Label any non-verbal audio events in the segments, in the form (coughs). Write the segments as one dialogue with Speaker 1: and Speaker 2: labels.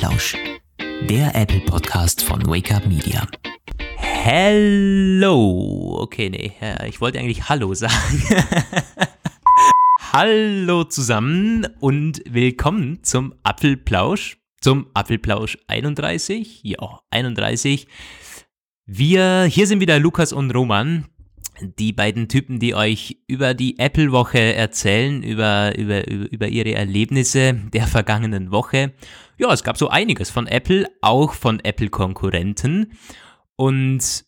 Speaker 1: Apfelplausch, der Apple Podcast von Wake Up Media. Hello. Okay, nee, ich wollte eigentlich Hallo sagen. (laughs) Hallo zusammen und willkommen zum Apfelplausch, zum Apfelplausch 31. Ja, 31. Wir, hier sind wieder Lukas und Roman die beiden Typen, die euch über die Apple-Woche erzählen, über, über, über ihre Erlebnisse der vergangenen Woche. Ja, es gab so einiges von Apple, auch von Apple-Konkurrenten. Und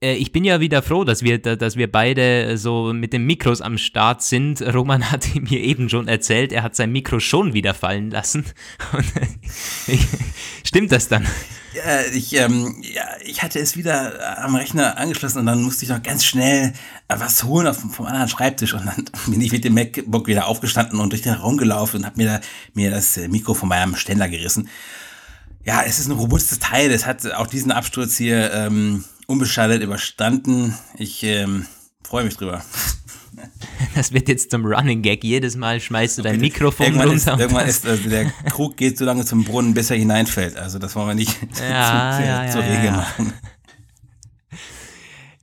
Speaker 1: ich bin ja wieder froh, dass wir, dass wir beide so mit den Mikros am Start sind. (laughs) Roman hat (laughs) mir eben schon erzählt, er hat sein Mikro schon wieder fallen lassen. (laughs) Stimmt das dann?
Speaker 2: Ja, ich, ähm, ja, ich hatte es wieder am Rechner angeschlossen und dann musste ich noch ganz schnell äh, was holen auf, vom anderen Schreibtisch und dann bin ich mit dem MacBook wieder aufgestanden und durch den Raum gelaufen und habe mir, da, mir das äh, Mikro von meinem Ständer gerissen. Ja, es ist ein robustes Teil. Es hat auch diesen Absturz hier ähm, unbeschadet überstanden. Ich ähm, freue mich drüber. (laughs)
Speaker 1: Das wird jetzt zum Running Gag. Jedes Mal schmeißt du dein Mikrofon
Speaker 2: irgendwann
Speaker 1: runter.
Speaker 2: Ist, irgendwann ist (laughs) also der Krug geht so lange zum Brunnen, bis er hineinfällt. Also das wollen wir nicht (laughs)
Speaker 1: ja, zu, ja, zur ja, Regel machen.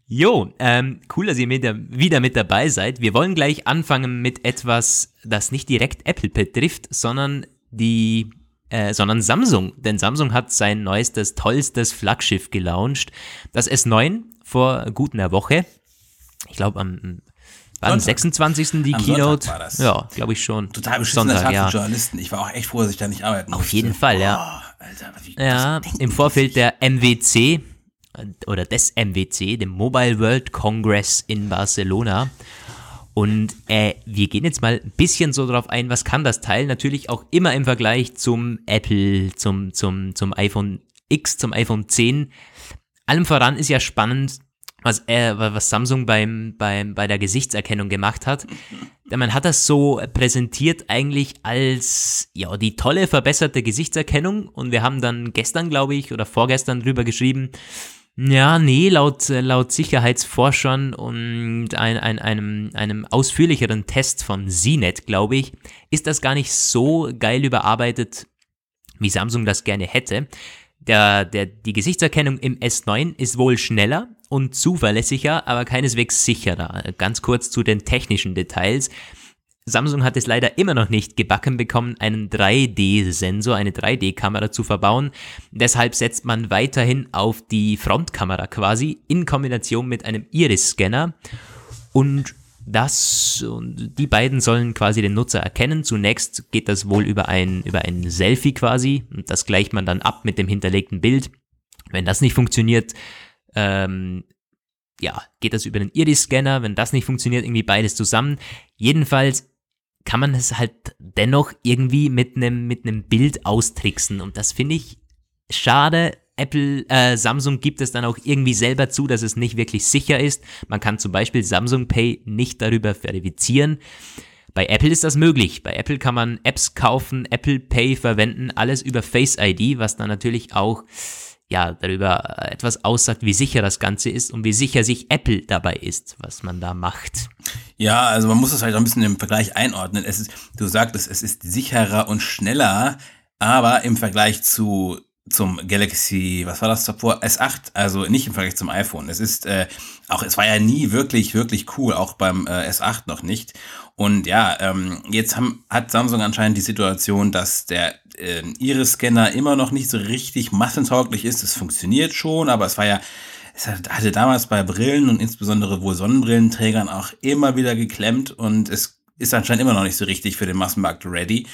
Speaker 1: Jo, ähm, cool, dass ihr mit der, wieder mit dabei seid. Wir wollen gleich anfangen mit etwas, das nicht direkt Apple betrifft, sondern die äh, sondern Samsung. Denn Samsung hat sein neuestes, tollstes Flaggschiff gelauncht. Das S9 vor gut einer Woche. Ich glaube am war am 26. die Am Keynote? Ja, glaube ich schon.
Speaker 2: Total beschissener Sonntag, Tag ja. für Journalisten. Ich war auch echt froh, dass ich da nicht arbeiten
Speaker 1: Auf musste. jeden Fall, ja. Alter, wie, ja, im Vorfeld der MWC oder des MWC, dem Mobile World Congress in Barcelona. Und äh, wir gehen jetzt mal ein bisschen so drauf ein, was kann das Teil? Natürlich auch immer im Vergleich zum Apple, zum, zum, zum iPhone X, zum iPhone 10. Allem voran ist ja spannend, was, äh, was Samsung beim, beim, bei der Gesichtserkennung gemacht hat. Denn man hat das so präsentiert eigentlich als ja die tolle verbesserte Gesichtserkennung und wir haben dann gestern, glaube ich, oder vorgestern drüber geschrieben, ja, nee, laut, laut Sicherheitsforschern und ein, ein, einem, einem ausführlicheren Test von CNET, glaube ich, ist das gar nicht so geil überarbeitet, wie Samsung das gerne hätte. Der, der, die Gesichtserkennung im S9 ist wohl schneller und zuverlässiger, aber keineswegs sicherer. Ganz kurz zu den technischen Details. Samsung hat es leider immer noch nicht gebacken bekommen, einen 3D-Sensor, eine 3D-Kamera zu verbauen. Deshalb setzt man weiterhin auf die Frontkamera quasi in Kombination mit einem Iris-Scanner. Und das und die beiden sollen quasi den Nutzer erkennen. Zunächst geht das wohl über ein, über ein Selfie quasi und das gleicht man dann ab mit dem hinterlegten Bild. Wenn das nicht funktioniert, ähm, ja, geht das über den Iris-Scanner. Wenn das nicht funktioniert, irgendwie beides zusammen. Jedenfalls kann man es halt dennoch irgendwie mit einem mit einem Bild austricksen und das finde ich schade, Apple, äh, Samsung gibt es dann auch irgendwie selber zu, dass es nicht wirklich sicher ist. Man kann zum Beispiel Samsung Pay nicht darüber verifizieren. Bei Apple ist das möglich. Bei Apple kann man Apps kaufen, Apple Pay verwenden, alles über Face ID, was dann natürlich auch ja, darüber etwas aussagt, wie sicher das Ganze ist und wie sicher sich Apple dabei ist, was man da macht.
Speaker 2: Ja, also man muss das halt auch ein bisschen im Vergleich einordnen. Es ist, du sagtest, es ist sicherer und schneller, aber im Vergleich zu zum Galaxy, was war das davor? S8, also nicht im Vergleich zum iPhone. Es ist äh, auch, es war ja nie wirklich, wirklich cool, auch beim äh, S8 noch nicht. Und ja, ähm, jetzt haben, hat Samsung anscheinend die Situation, dass der äh, Iris-Scanner immer noch nicht so richtig massentauglich ist. Es funktioniert schon, aber es war ja, es hatte damals bei Brillen und insbesondere wohl Sonnenbrillenträgern auch immer wieder geklemmt und es ist anscheinend immer noch nicht so richtig für den Massenmarkt ready.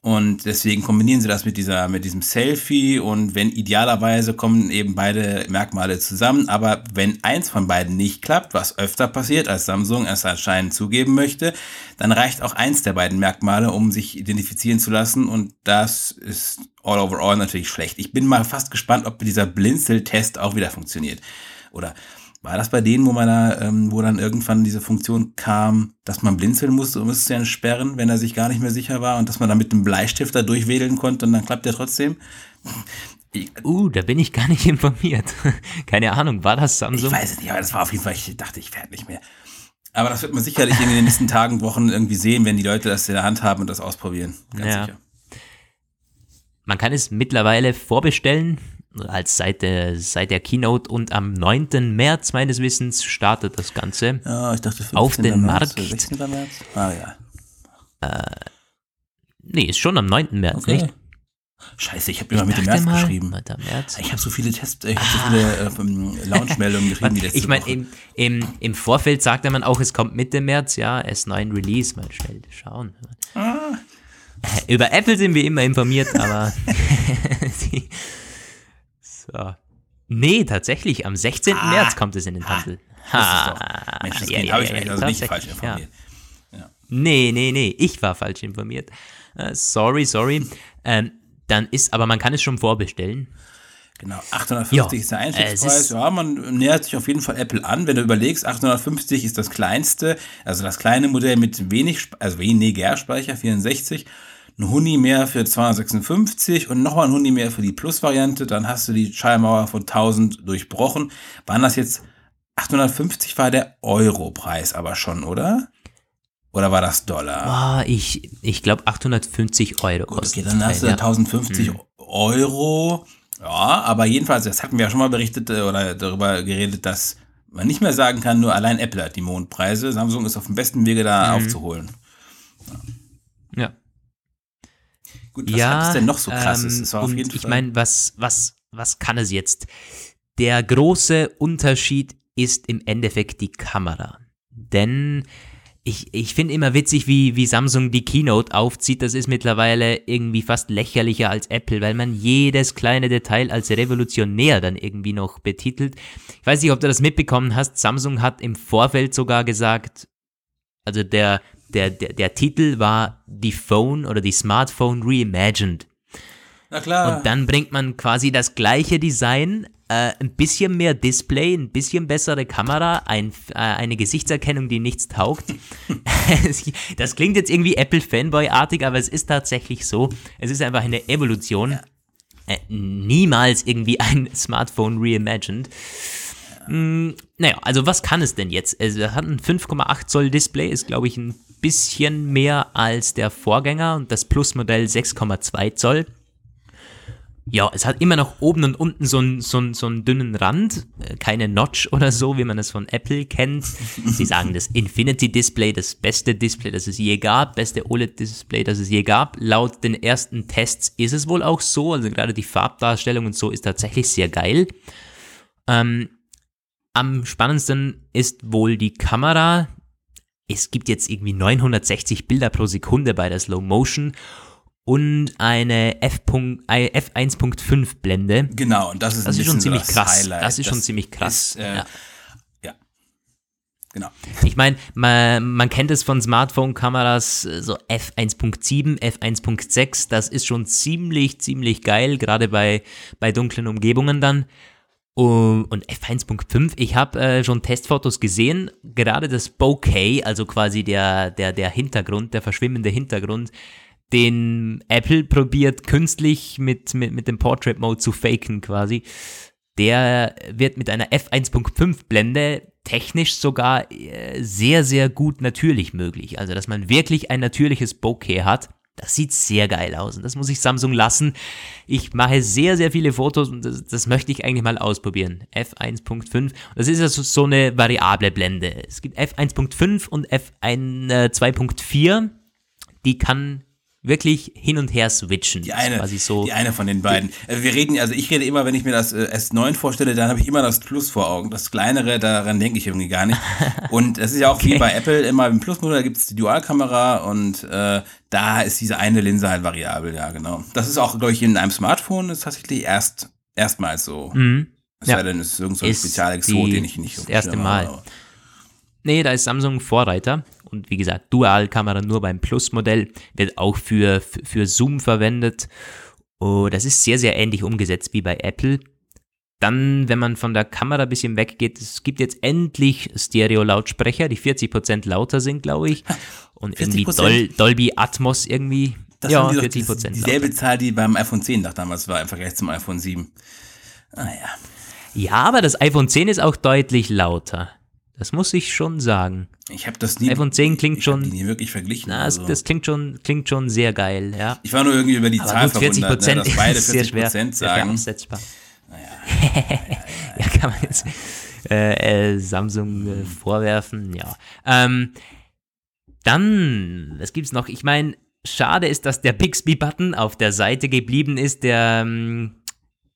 Speaker 2: Und deswegen kombinieren sie das mit dieser, mit diesem Selfie und wenn idealerweise kommen eben beide Merkmale zusammen. Aber wenn eins von beiden nicht klappt, was öfter passiert, als Samsung es anscheinend zugeben möchte, dann reicht auch eins der beiden Merkmale, um sich identifizieren zu lassen. Und das ist all overall natürlich schlecht. Ich bin mal fast gespannt, ob dieser Blinzeltest auch wieder funktioniert. Oder war das bei denen, wo man da, ähm, wo dann irgendwann diese Funktion kam, dass man blinzeln musste, um es zu entsperren, wenn er sich gar nicht mehr sicher war und dass man da mit einem Bleistift da durchwedeln konnte und dann klappt der trotzdem?
Speaker 1: Uh, da bin ich gar nicht (laughs) informiert. Keine Ahnung, war das Samsung?
Speaker 2: Ich weiß es nicht, aber das war auf jeden Fall, ich dachte, ich werde nicht mehr. Aber das wird man sicherlich in den nächsten (laughs) Tagen, Wochen irgendwie sehen, wenn die Leute das in der Hand haben und das ausprobieren. Ganz ja. sicher.
Speaker 1: man kann es mittlerweile vorbestellen, als seit der, seit der Keynote und am 9. März meines Wissens startet das Ganze.
Speaker 2: Ja, ich dachte 15.
Speaker 1: auf den
Speaker 2: März,
Speaker 1: Markt.
Speaker 2: 16. März? Ah ja.
Speaker 1: Nee, ist schon am 9. März,
Speaker 2: Okay.
Speaker 1: nicht?
Speaker 2: Scheiße, ich habe immer mit dem
Speaker 1: Dachte
Speaker 2: März
Speaker 1: mal,
Speaker 2: geschrieben.
Speaker 1: 9. März.
Speaker 2: Ich habe so viele Tests, ich habe so viele äh, Launch-Meldungen geschrieben die (laughs) letzte
Speaker 1: Ich meine, im, im, im Vorfeld sagte man auch, es kommt Mitte März, ja, S9 Release, mal schnell schauen.
Speaker 2: Ah.
Speaker 1: Über Apple sind wir immer informiert, aber (laughs) (laughs) die, so. Nee, tatsächlich, am 16.
Speaker 2: Ah.
Speaker 1: März kommt es in den Handel.
Speaker 2: Das ist doch, Mensch, das
Speaker 1: ja, ja,
Speaker 2: habe ich
Speaker 1: ja,
Speaker 2: echt also nicht falsch
Speaker 1: ja.
Speaker 2: informiert.
Speaker 1: Nee, nee, nee, ich war falsch informiert. Äh, sorry, sorry. Ähm, dann ist, aber man kann es schon vorbestellen.
Speaker 2: Genau, 850
Speaker 1: Ja,
Speaker 2: ist der
Speaker 1: äh,
Speaker 2: Einstiegspreis.
Speaker 1: ist-
Speaker 2: ja, man nähert sich auf jeden Fall Apple an. Wenn du überlegst, 850 ist das kleinste, also das kleine Modell mit wenig, also weniger Speicher, 64. Ein Huni mehr für 256 und nochmal ein Huni mehr für die Plus-Variante. Dann hast du die Schallmauer von 1000 durchbrochen. Waren das jetzt 850 war der Euro-Preis aber schon, oder? Oder war das Dollar?
Speaker 1: Ah, ich ich glaube 850 Euro
Speaker 2: Gut,
Speaker 1: kostet
Speaker 2: okay, dann hast du
Speaker 1: ja.
Speaker 2: 1050 Euro. Ja, aber jedenfalls, das hatten wir ja schon mal berichtet äh, oder darüber geredet, dass man nicht mehr sagen kann, nur allein Apple hat die Mondpreise. Samsung ist auf dem besten Wege, da aufzuholen.
Speaker 1: Ja.
Speaker 2: Gut, was
Speaker 1: ja,
Speaker 2: es denn noch so krasses?
Speaker 1: ähm, und ich meine, was, was, was kann es jetzt? Der große Unterschied ist im Endeffekt die Kamera. Denn ich, ich finde immer witzig, wie, wie Samsung die Keynote aufzieht. Das ist mittlerweile irgendwie fast lächerlicher als Apple, weil man jedes kleine Detail als revolutionär dann irgendwie noch betitelt. Ich weiß nicht, ob du das mitbekommen hast. Samsung hat im Vorfeld sogar gesagt, also der, der, der, der Titel war die Phone oder die Smartphone Reimagined.
Speaker 2: Na klar.
Speaker 1: Und dann bringt man quasi das gleiche Design, äh, ein bisschen mehr Display, ein bisschen bessere Kamera, ein, äh, eine Gesichtserkennung, die nichts taugt. (laughs) das klingt jetzt irgendwie Apple-Fanboy-artig, aber es ist tatsächlich so. Es ist einfach eine Evolution. Äh, niemals irgendwie ein Smartphone reimagined. Mm, naja, also was kann es denn jetzt? Also, Es hat ein 5,8 Zoll Display, ist glaube ich ein bisschen mehr als der Vorgänger und das Plus-Modell 6,2 Zoll. Ja, es hat immer noch oben und unten so einen so einen- so einen dünnen Rand, äh, keine Notch oder so, wie man es von Apple kennt. (laughs) Sie sagen das Infinity Display, das beste Display, das es je gab, beste OLED-Display, das es je gab. Laut den ersten Tests ist es wohl auch so, also gerade die Farbdarstellung und so ist tatsächlich sehr geil. Ähm, am spannendsten ist wohl die Kamera. Es gibt jetzt irgendwie 960 Bilder pro Sekunde bei der Slow Motion und eine F. äh, F1.5 Blende.
Speaker 2: genau, und das ist,
Speaker 1: Das
Speaker 2: ein
Speaker 1: ist schon ziemlich krass.
Speaker 2: Highlight.
Speaker 1: Das ist schon ziemlich krass.
Speaker 2: Ist, äh,
Speaker 1: ja.
Speaker 2: ja. Genau.
Speaker 1: Ich meine, man, man kennt es von Smartphone-Kameras, äh, so F1.7, F1.6, das ist schon ziemlich, ziemlich geil, gerade bei, bei dunklen Umgebungen dann. Und F1.5, ich habe äh, schon Testfotos gesehen, gerade das Bokeh, also quasi der, der, der Hintergrund, der verschwimmende Hintergrund, den Apple probiert künstlich mit, mit, mit dem Portrait Mode zu faken quasi. Der wird mit einer F1.5 Blende technisch sogar äh, sehr, sehr gut natürlich möglich. Also, dass man wirklich ein natürliches Bokeh hat. Das sieht sehr geil aus und das muss ich Samsung lassen. Ich mache sehr, sehr viele Fotos und das, das möchte ich eigentlich mal ausprobieren. F1.5, das ist also so eine variable Blende. Es gibt F1.5 und F1 äh, 2.4. Die kann wirklich hin und her switchen.
Speaker 2: Die
Speaker 1: Das
Speaker 2: eine,
Speaker 1: quasi so.
Speaker 2: die eine von den beiden. Äh, Wir reden, also ich rede immer, wenn ich mir das äh, S9 vorstelle, dann habe ich immer das Plus vor Augen. Das kleinere, daran denke ich irgendwie gar nicht. (laughs) Und es ist ja auch wie bei Apple, immer im Plus-Modell gibt es die Dualkamera und äh, da ist diese eine Linse halt variabel, ja genau. Das ist auch, glaube ich, in einem Smartphone ist tatsächlich erst erstmals so.
Speaker 1: Mhm.
Speaker 2: Es
Speaker 1: Ja.
Speaker 2: sei denn, es ist irgendein so Spezialexot,
Speaker 1: die-
Speaker 2: den ich nicht
Speaker 1: das
Speaker 2: auf dem
Speaker 1: erste Mal.
Speaker 2: habe.
Speaker 1: Nee, da ist Samsung Vorreiter. Und wie gesagt, Dualkamera nur beim Plus-Modell wird auch für, für Zoom verwendet. Oh, das ist sehr, sehr ähnlich umgesetzt wie bei Apple. Dann, wenn man von der Kamera ein bisschen weggeht, es gibt jetzt endlich Stereo-Lautsprecher, die 40% lauter sind, glaube ich. (laughs) Und irgendwie
Speaker 2: 40%?
Speaker 1: Dol Dolby Atmos irgendwie.
Speaker 2: Das
Speaker 1: ja,
Speaker 2: die doch
Speaker 1: 40%
Speaker 2: das-
Speaker 1: lauter.
Speaker 2: Dieselbe Zahl, die beim iPhone 10 noch damals war im Vergleich zum iPhone 7. Ah ja.
Speaker 1: Ja, aber das iPhone 10 ist auch deutlich lauter. Das muss ich schon sagen.
Speaker 2: Ich habe das nie.
Speaker 1: iPhone 10 klingt schon.
Speaker 2: Die nie wirklich verglichen.
Speaker 1: Na,
Speaker 2: also.
Speaker 1: das, klingt schon, klingt schon sehr geil, ja.
Speaker 2: Ich war nur irgendwie über die
Speaker 1: Aber
Speaker 2: Zahl
Speaker 1: gut, 40
Speaker 2: verwundert, ne, dass beide 40 (laughs)
Speaker 1: ist sehr schwer,
Speaker 2: Prozent
Speaker 1: sehr schwer
Speaker 2: sagen.
Speaker 1: absetzbar. (laughs) ja, kann man jetzt äh, äh, Samsung äh, vorwerfen, ja. Ähm, dann, was gibt's noch? Ich meine, schade ist, dass der Bixby-Button auf der Seite geblieben ist. Der, ähm,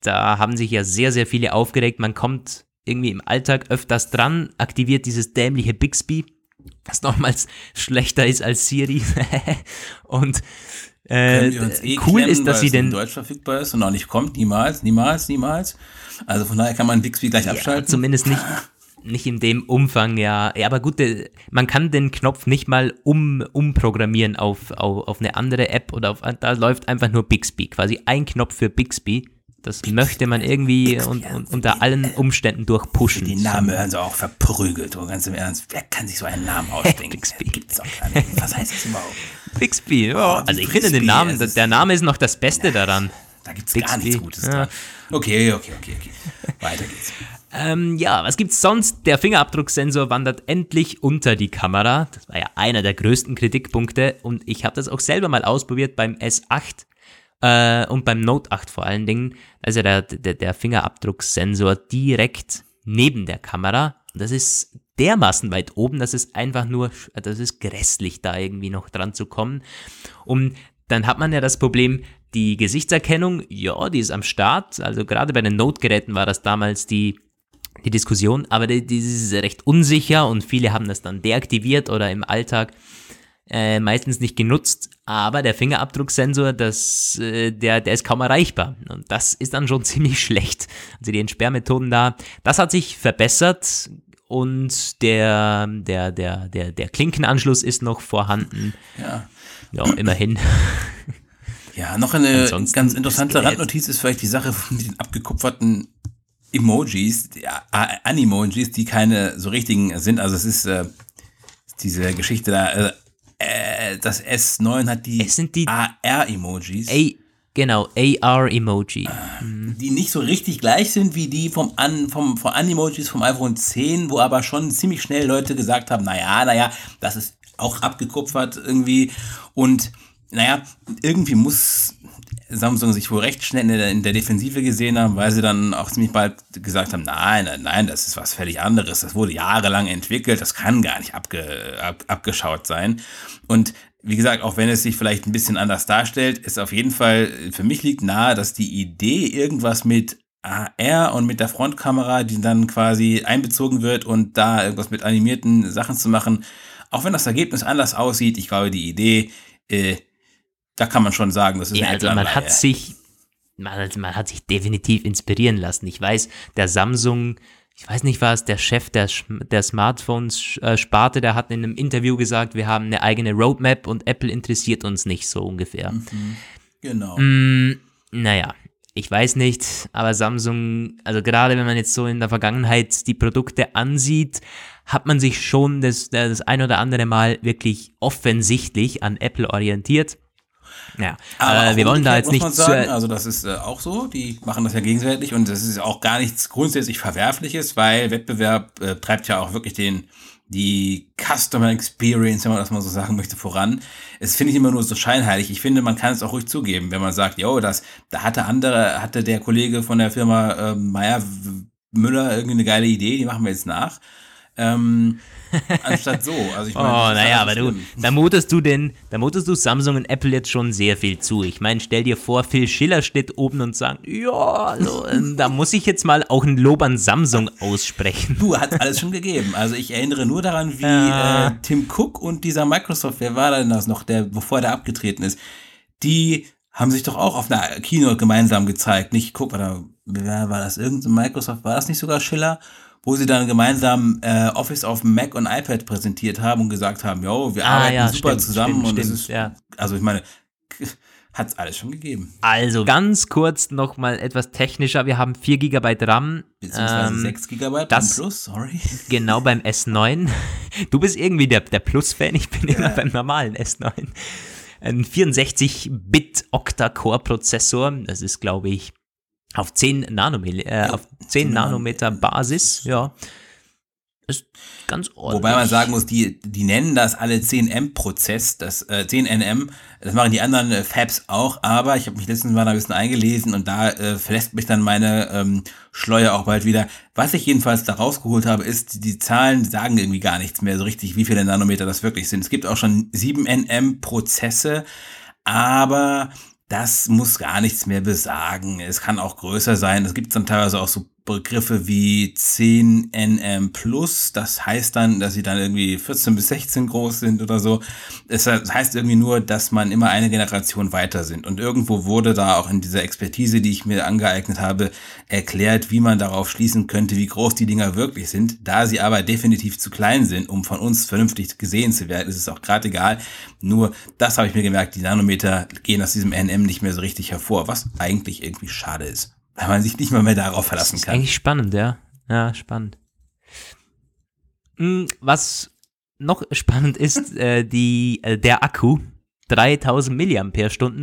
Speaker 1: da haben sich ja sehr, sehr viele aufgeregt. Man kommt irgendwie im Alltag öfters dran, aktiviert dieses dämliche Bixby, das nochmals schlechter ist als Siri. (laughs) und äh,
Speaker 2: eh
Speaker 1: cool
Speaker 2: klemmen,
Speaker 1: ist, dass sie
Speaker 2: es in
Speaker 1: den
Speaker 2: Deutsch verfügbar ist und auch nicht kommt, niemals, niemals, niemals. Also von daher kann man Bixby gleich
Speaker 1: Ja,
Speaker 2: abschalten.
Speaker 1: zumindest nicht, nicht in dem Umfang, ja. Ja, aber gut, äh, man kann den Knopf nicht mal um, umprogrammieren auf, auf, auf eine andere App oder auf, da läuft einfach nur Bixby. Quasi ein Knopf für Bixby. Das möchte man irgendwie und,
Speaker 2: ja.
Speaker 1: und, unter allen Umständen durchpushen.
Speaker 2: Den Namen hören sie auch verprügelt. Und ganz im Ernst, wer kann sich so einen Namen (laughs) ausdenken?
Speaker 1: Bixby.
Speaker 2: Gibt's doch gar nicht. Was heißt das überhaupt?
Speaker 1: Bixby, ja.
Speaker 2: Oh,
Speaker 1: also ich
Speaker 2: Bixby,
Speaker 1: finde den Namen,
Speaker 2: es ist-
Speaker 1: der Name ist noch das Beste daran.
Speaker 2: Da gibt's gar
Speaker 1: Bixby,
Speaker 2: nichts Gutes
Speaker 1: ja.
Speaker 2: Okay, okay, okay, okay. Weiter geht's.
Speaker 1: Ähm, ja, was gibt's sonst? Der Fingerabdrucksensor wandert endlich unter die Kamera. Das war ja einer der größten Kritikpunkte und ich habe das auch selber mal ausprobiert beim S8 äh, und beim Note 8 vor allen Dingen. Also der, der, der Fingerabdrucksensor direkt neben der Kamera. Das ist dermaßen weit oben, dass es einfach nur, das ist grässlich, da irgendwie noch dran zu kommen. Und dann hat man ja das Problem, die Gesichtserkennung, ja, die ist am Start. Also gerade bei den Note-Geräten war das damals die, die Diskussion, aber die, die ist recht unsicher und viele haben das dann deaktiviert oder im Alltag äh, meistens nicht genutzt. Aber der Fingerabdrucksensor, das, äh, der, der ist kaum erreichbar. Und das ist dann schon (laughs) ziemlich schlecht. Also die Entsperrmethoden da, das hat sich verbessert und der, der, der, der, der Klinkenanschluss ist noch vorhanden.
Speaker 2: Ja.
Speaker 1: Ja, immerhin. (laughs)
Speaker 2: Ja, noch eine
Speaker 1: Ansonsten
Speaker 2: ganz interessante Randnotiz ist vielleicht die Sache mit den abgekupferten Emojis, Animojis, die keine so richtigen sind. Also es ist äh, diese Geschichte da, äh, äh, das S9 hat die,
Speaker 1: Es sind die-
Speaker 2: AR-Emojis,
Speaker 1: genau, AR-Emoji.
Speaker 2: die nicht so richtig gleich sind wie die vom, An, vom, vom Animojis vom iPhone 10, wo aber schon ziemlich schnell Leute gesagt haben, naja, naja, das ist auch abgekupfert irgendwie. Und naja, irgendwie muss Samsung sich wohl recht schnell in der, in der Defensive gesehen haben, weil sie dann auch ziemlich bald gesagt haben, nein, nein, nein, das ist was völlig anderes, das wurde jahrelang entwickelt, das kann gar nicht abge, ab, abgeschaut sein. Und wie gesagt, auch wenn es sich vielleicht ein bisschen anders darstellt, ist auf jeden Fall, für mich liegt nahe, dass die Idee, irgendwas mit AR und mit der Frontkamera, die dann quasi einbezogen wird und da irgendwas mit animierten Sachen zu machen, auch wenn das Ergebnis anders aussieht, ich glaube, die Idee, äh, da kann man schon sagen, das ist
Speaker 1: Ja,
Speaker 2: eine
Speaker 1: also man hat sich, man, man hat sich definitiv inspirieren lassen. Ich weiß, der Samsung, ich weiß nicht was, der Chef der, der Smartphones-Sparte, der hat in einem Interview gesagt, wir haben eine eigene Roadmap und Apple interessiert uns nicht so ungefähr.
Speaker 2: Genau.
Speaker 1: Mm, naja, ich weiß nicht, aber Samsung, also gerade wenn man jetzt so in der Vergangenheit die Produkte ansieht, hat man sich schon das, das ein oder andere Mal wirklich offensichtlich an Apple orientiert. Ja,
Speaker 2: Aber
Speaker 1: äh, wir wollen da jetzt nicht
Speaker 2: sagen, also das ist äh, auch so, die machen das ja gegenseitig und das ist auch gar nichts grundsätzlich Verwerfliches, weil Wettbewerb äh, treibt ja auch wirklich den die Customer Experience, wenn man das mal so sagen möchte, voran. Es finde ich immer nur so scheinheilig. Ich finde, man kann es auch ruhig zugeben, wenn man sagt, jo, das, da hatte andere, hatte der Kollege von der Firma äh, Meyer Müller irgendwie eine geile Idee, die machen wir jetzt nach. Ähm, anstatt so. Also ich (laughs)
Speaker 1: Oh,
Speaker 2: meine, ist
Speaker 1: naja, aber du, da mutest du den, da mutest du Samsung und Apple jetzt schon sehr viel zu. Ich meine, stell dir vor, Phil Schiller steht oben und sagt, ja, also, (laughs) ähm, da muss ich jetzt mal auch ein Lob an Samsung aussprechen.
Speaker 2: Du, hat alles schon gegeben. Also ich erinnere nur daran, wie
Speaker 1: Ja.
Speaker 2: äh, Tim Cook und dieser Microsoft, wer war denn das noch, der, bevor der abgetreten ist, die haben sich doch auch auf einer Keynote gemeinsam gezeigt. Nicht Cook, oder wer war das? Irgendein Microsoft, war das nicht sogar Schiller? Wo sie dann gemeinsam äh, Office auf Mac und iPad präsentiert haben und gesagt haben, jo, wir
Speaker 1: Ah,
Speaker 2: arbeiten
Speaker 1: ja,
Speaker 2: super
Speaker 1: stimmt,
Speaker 2: zusammen
Speaker 1: stimmt,
Speaker 2: und
Speaker 1: stimmt,
Speaker 2: ist,
Speaker 1: ja.
Speaker 2: also ich meine, (laughs) hat's alles schon gegeben.
Speaker 1: Also, ganz kurz nochmal etwas technischer. Wir haben 4 GB RAM.
Speaker 2: Beziehungsweise
Speaker 1: ähm,
Speaker 2: 6 GB
Speaker 1: das-
Speaker 2: Plus, sorry. (laughs)
Speaker 1: Genau beim S9. Du bist irgendwie der, der Plus-Fan, ich bin immer beim normalen S9. Ein 64-Bit-Octa-Core-Prozessor, das ist, glaube ich, auf 10 Nanometer, äh, auf 10
Speaker 2: 10
Speaker 1: Nanometer Basis, ja. Ist ganz ordentlich.
Speaker 2: Wobei man sagen muss, die, die nennen das alle 10M-Prozess, das äh, 10NM, das machen die anderen äh, Fabs auch, aber ich habe mich letztens mal ein bisschen eingelesen und da äh, verlässt mich dann meine ähm, Schleue auch bald wieder. Was ich jedenfalls da rausgeholt habe, ist, die Zahlen sagen irgendwie gar nichts mehr so richtig, wie viele Nanometer das wirklich sind. Es gibt auch schon 7NM-Prozesse, aber das muss gar nichts mehr besagen. Es kann auch größer sein. Es gibt dann teilweise auch so Begriffe wie 10nm plus, das heißt dann, dass sie dann irgendwie 14 bis 16 groß sind oder so. Es heißt irgendwie nur, dass man immer eine Generation weiter sind. Und irgendwo wurde da auch in dieser Expertise, die ich mir angeeignet habe, erklärt, wie man darauf schließen könnte, wie groß die Dinger wirklich sind. Da sie aber definitiv zu klein sind, um von uns vernünftig gesehen zu werden, ist es auch gerade egal. Nur das habe ich mir gemerkt, die Nanometer gehen aus diesem NM nicht mehr so richtig hervor, was eigentlich irgendwie schade ist weil man sich nicht mal mehr darauf verlassen kann.
Speaker 1: Eigentlich spannend, ja. Ja, spannend. Hm, was noch spannend ist, (laughs) äh, die, äh, der Akku. 3000 mAh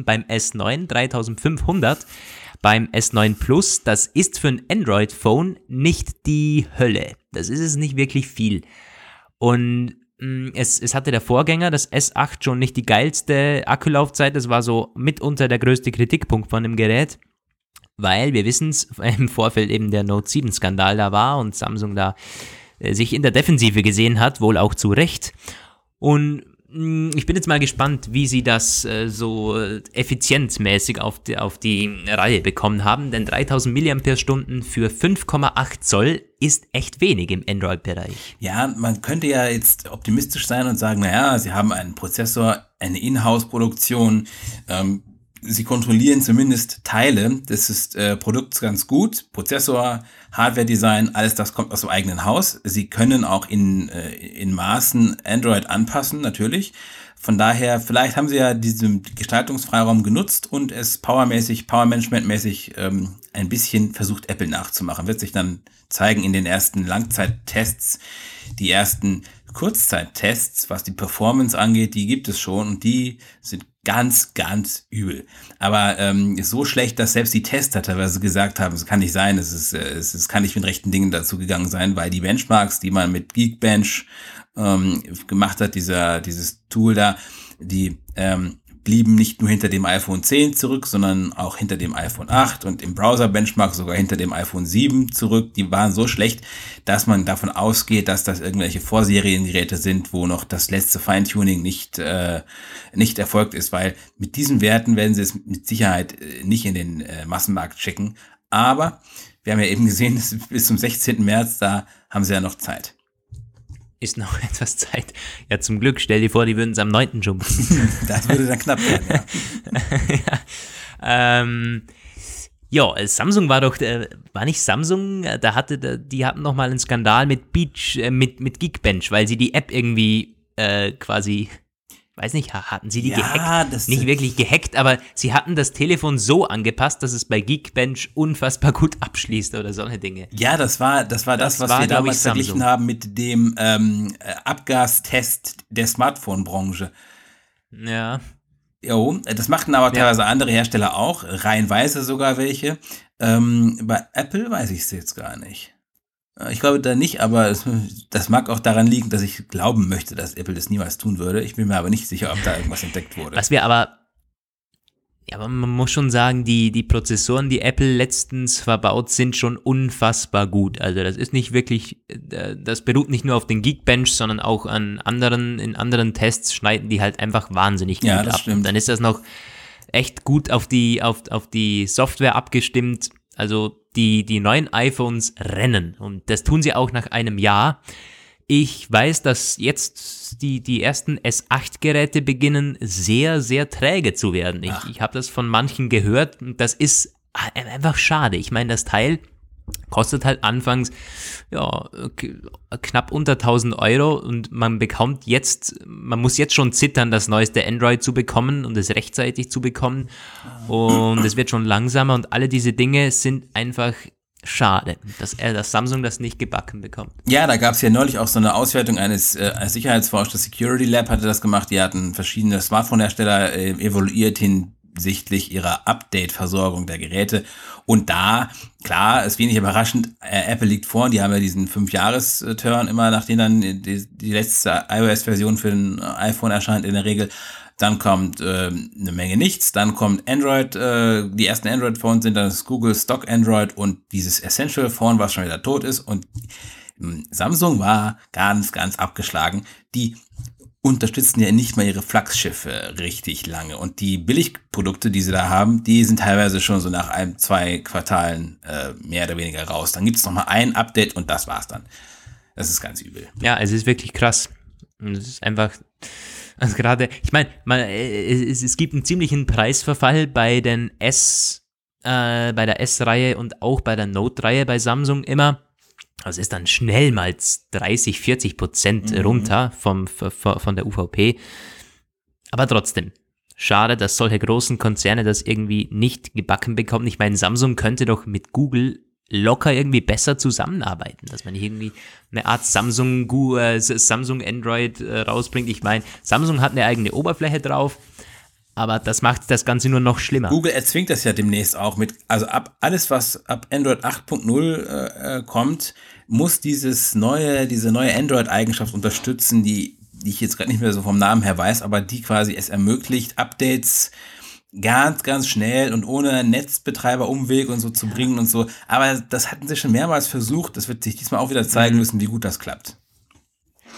Speaker 1: beim S9, 3500 beim S9 Plus. Das ist für ein Android-Phone nicht die Hölle. Das ist es nicht wirklich viel. Und hm, es, es hatte der Vorgänger, das S8, schon nicht die geilste Akkulaufzeit. Das war so mitunter der größte Kritikpunkt von dem Gerät weil wir wissen es (laughs) im Vorfeld eben der Note 7 Skandal da war und Samsung da äh, sich in der Defensive gesehen hat, wohl auch zu Recht. Und mh, mm, ich bin jetzt mal gespannt, wie sie das äh, so äh, effizienzmäßig auf die, auf die Reihe bekommen haben, denn 3000 mAh für 5,8 Zoll ist echt wenig im Android-Bereich.
Speaker 2: Ja, man könnte ja jetzt optimistisch sein und sagen, naja, sie haben einen Prozessor, eine Inhouse-Produktion, ähm, sie kontrollieren zumindest Teile des ist, äh, Produkts ganz gut. Prozessor, Hardware-Design, alles das kommt aus dem eigenen Haus. Sie können auch in, äh, in Maßen Android anpassen, natürlich. Von daher, vielleicht haben sie ja diesen Gestaltungsfreiraum genutzt und es powermäßig, powermanagementmäßig ähm, ein bisschen versucht, Apple nachzumachen. Wird sich dann zeigen in den ersten Langzeittests, die ersten Kurzzeittests, was die Performance angeht, die gibt es schon und die sind ganz, ganz übel. Aber ähm, so schlecht, dass selbst die Tester teilweise gesagt haben, es kann nicht sein, es, ist, äh, es, es kann nicht mit rechten Dingen dazu gegangen sein, weil die Benchmarks, die man mit Geekbench ähm, gemacht hat, dieser, dieses Tool da, die ähm, blieben nicht nur hinter dem iPhone 10 zurück, sondern auch hinter dem iPhone 8 und im Browser-Benchmark sogar hinter dem iPhone 7 zurück. Die waren so schlecht, dass man davon ausgeht, dass das irgendwelche Vorseriengeräte sind, wo noch das letzte Feintuning nicht, äh, nicht erfolgt ist, weil mit diesen Werten werden sie es mit Sicherheit äh, nicht in den äh, Massenmarkt schicken. Aber wir haben ja eben gesehen, (laughs) bis zum 16. März, da haben sie ja noch Zeit
Speaker 1: ist noch (laughs) etwas Zeit. Ja, zum Glück, stell dir vor, die würden es am 9. schon (laughs)
Speaker 2: Das würde dann knapp werden, ja. (laughs)
Speaker 1: ja, ähm, ja, Samsung war doch, äh, war nicht Samsung, äh, da hatte, die hatten noch mal einen Skandal mit Beach, äh, mit, mit Geekbench, weil sie die App irgendwie äh, quasi weiß nicht, hatten sie die ja, gehackt? nicht wirklich gehackt, aber sie hatten das Telefon so angepasst, dass es bei Geekbench unfassbar gut (laughs) abschließt oder so eine Dinge.
Speaker 2: Ja, das war das, war das, das was war, wir damals verglichen haben mit dem ähm, Abgastest der Smartphone-Branche.
Speaker 1: Ja.
Speaker 2: Jo, das machten aber teilweise ja. andere Hersteller auch, reihenweise sogar welche. Ähm, bei Apple weiß ich es jetzt gar nicht. Äh, ich glaube da nicht, aber es, das mag auch daran liegen, dass ich glauben möchte, dass Apple das niemals tun würde. Ich bin mir aber nicht sicher, ob da irgendwas entdeckt wurde.
Speaker 1: Was wir aber, ja, aber man muss schon sagen, die, die Prozessoren, die Apple letztens verbaut, sind schon unfassbar gut. Also das ist nicht wirklich, äh, das beruht nicht nur auf den Geekbench, sondern auch an anderen, in anderen Tests schneiden die halt einfach wahnsinnig gut
Speaker 2: ja, das
Speaker 1: ab.
Speaker 2: Stimmt.
Speaker 1: Und dann ist das noch echt gut auf die, auf, auf die Software abgestimmt. Also die, die neuen iPhones rennen und das tun sie auch nach einem Jahr. Ich weiß, dass jetzt die, die ersten S8-Geräte beginnen sehr, sehr träge zu werden. Ich, ich habe das von manchen gehört und das ist einfach schade. Ich meine, das Teil kostet halt anfangs ja knapp unter 1000 Euro und man bekommt jetzt, man muss jetzt schon zittern, das neueste Android zu bekommen und es rechtzeitig zu bekommen. Und es wird schon langsamer und alle diese Dinge sind einfach schade, dass er, dass Samsung das nicht gebacken bekommt.
Speaker 2: Ja, da gab es ja neulich auch so eine Auswertung eines, äh, Sicherheitsforschers, Security Lab hatte das gemacht, die hatten verschiedene Smartphone-Hersteller äh, evaluiert hin hinsichtlich ihrer Update-Versorgung der Geräte. Und da, klar, ist wenig überraschend, äh, Apple liegt vor, die haben ja diesen 5-Jahres-Turn immer, nachdem dann die, die letzte iOS-Version für ein iPhone erscheint in der Regel. Dann kommt äh, eine Menge nichts, dann kommt Android, äh, die ersten Android-Phones sind dann das Google Stock Android und dieses Essential Phone, was schon wieder tot ist. Und ähm, Samsung war ganz, ganz abgeschlagen. Die unterstützen ja nicht mal ihre Flagschiffe richtig lange. Und die Billigprodukte, die sie da haben, die sind teilweise schon so nach ein, zwei Quartalen äh, mehr oder weniger raus. Dann gibt es nochmal ein Update und das war's dann. Das ist ganz übel.
Speaker 1: Ja, es ist wirklich krass. Es ist einfach, also gerade, ich meine, es, es gibt einen ziemlichen Preisverfall bei den S, äh, bei der S-Reihe und auch bei der Note-Reihe bei Samsung immer. Das ist dann schnell mal 30, 40 Prozent mhm. runter vom, von der UVP. Aber trotzdem, schade, dass solche großen Konzerne das irgendwie nicht gebacken bekommen. Ich meine, Samsung könnte doch mit Google locker irgendwie besser zusammenarbeiten, dass man irgendwie eine Art Samsung, äh, Samsung Android äh, rausbringt. Ich meine, Samsung hat eine eigene Oberfläche drauf, aber das macht das Ganze nur noch schlimmer.
Speaker 2: Google erzwingt das ja demnächst auch mit, also ab alles, was ab Android 8.0 äh, äh, kommt, muss dieses neue, diese neue Android-Eigenschaft unterstützen, die, die ich jetzt gerade nicht mehr so vom Namen her weiß, aber die quasi es ermöglicht, Updates ganz, ganz schnell und ohne Netzbetreiber-Umweg und so zu bringen und so. Aber das hatten sie schon mehrmals versucht. Das wird sich diesmal auch wieder zeigen mhm. müssen, wie gut das klappt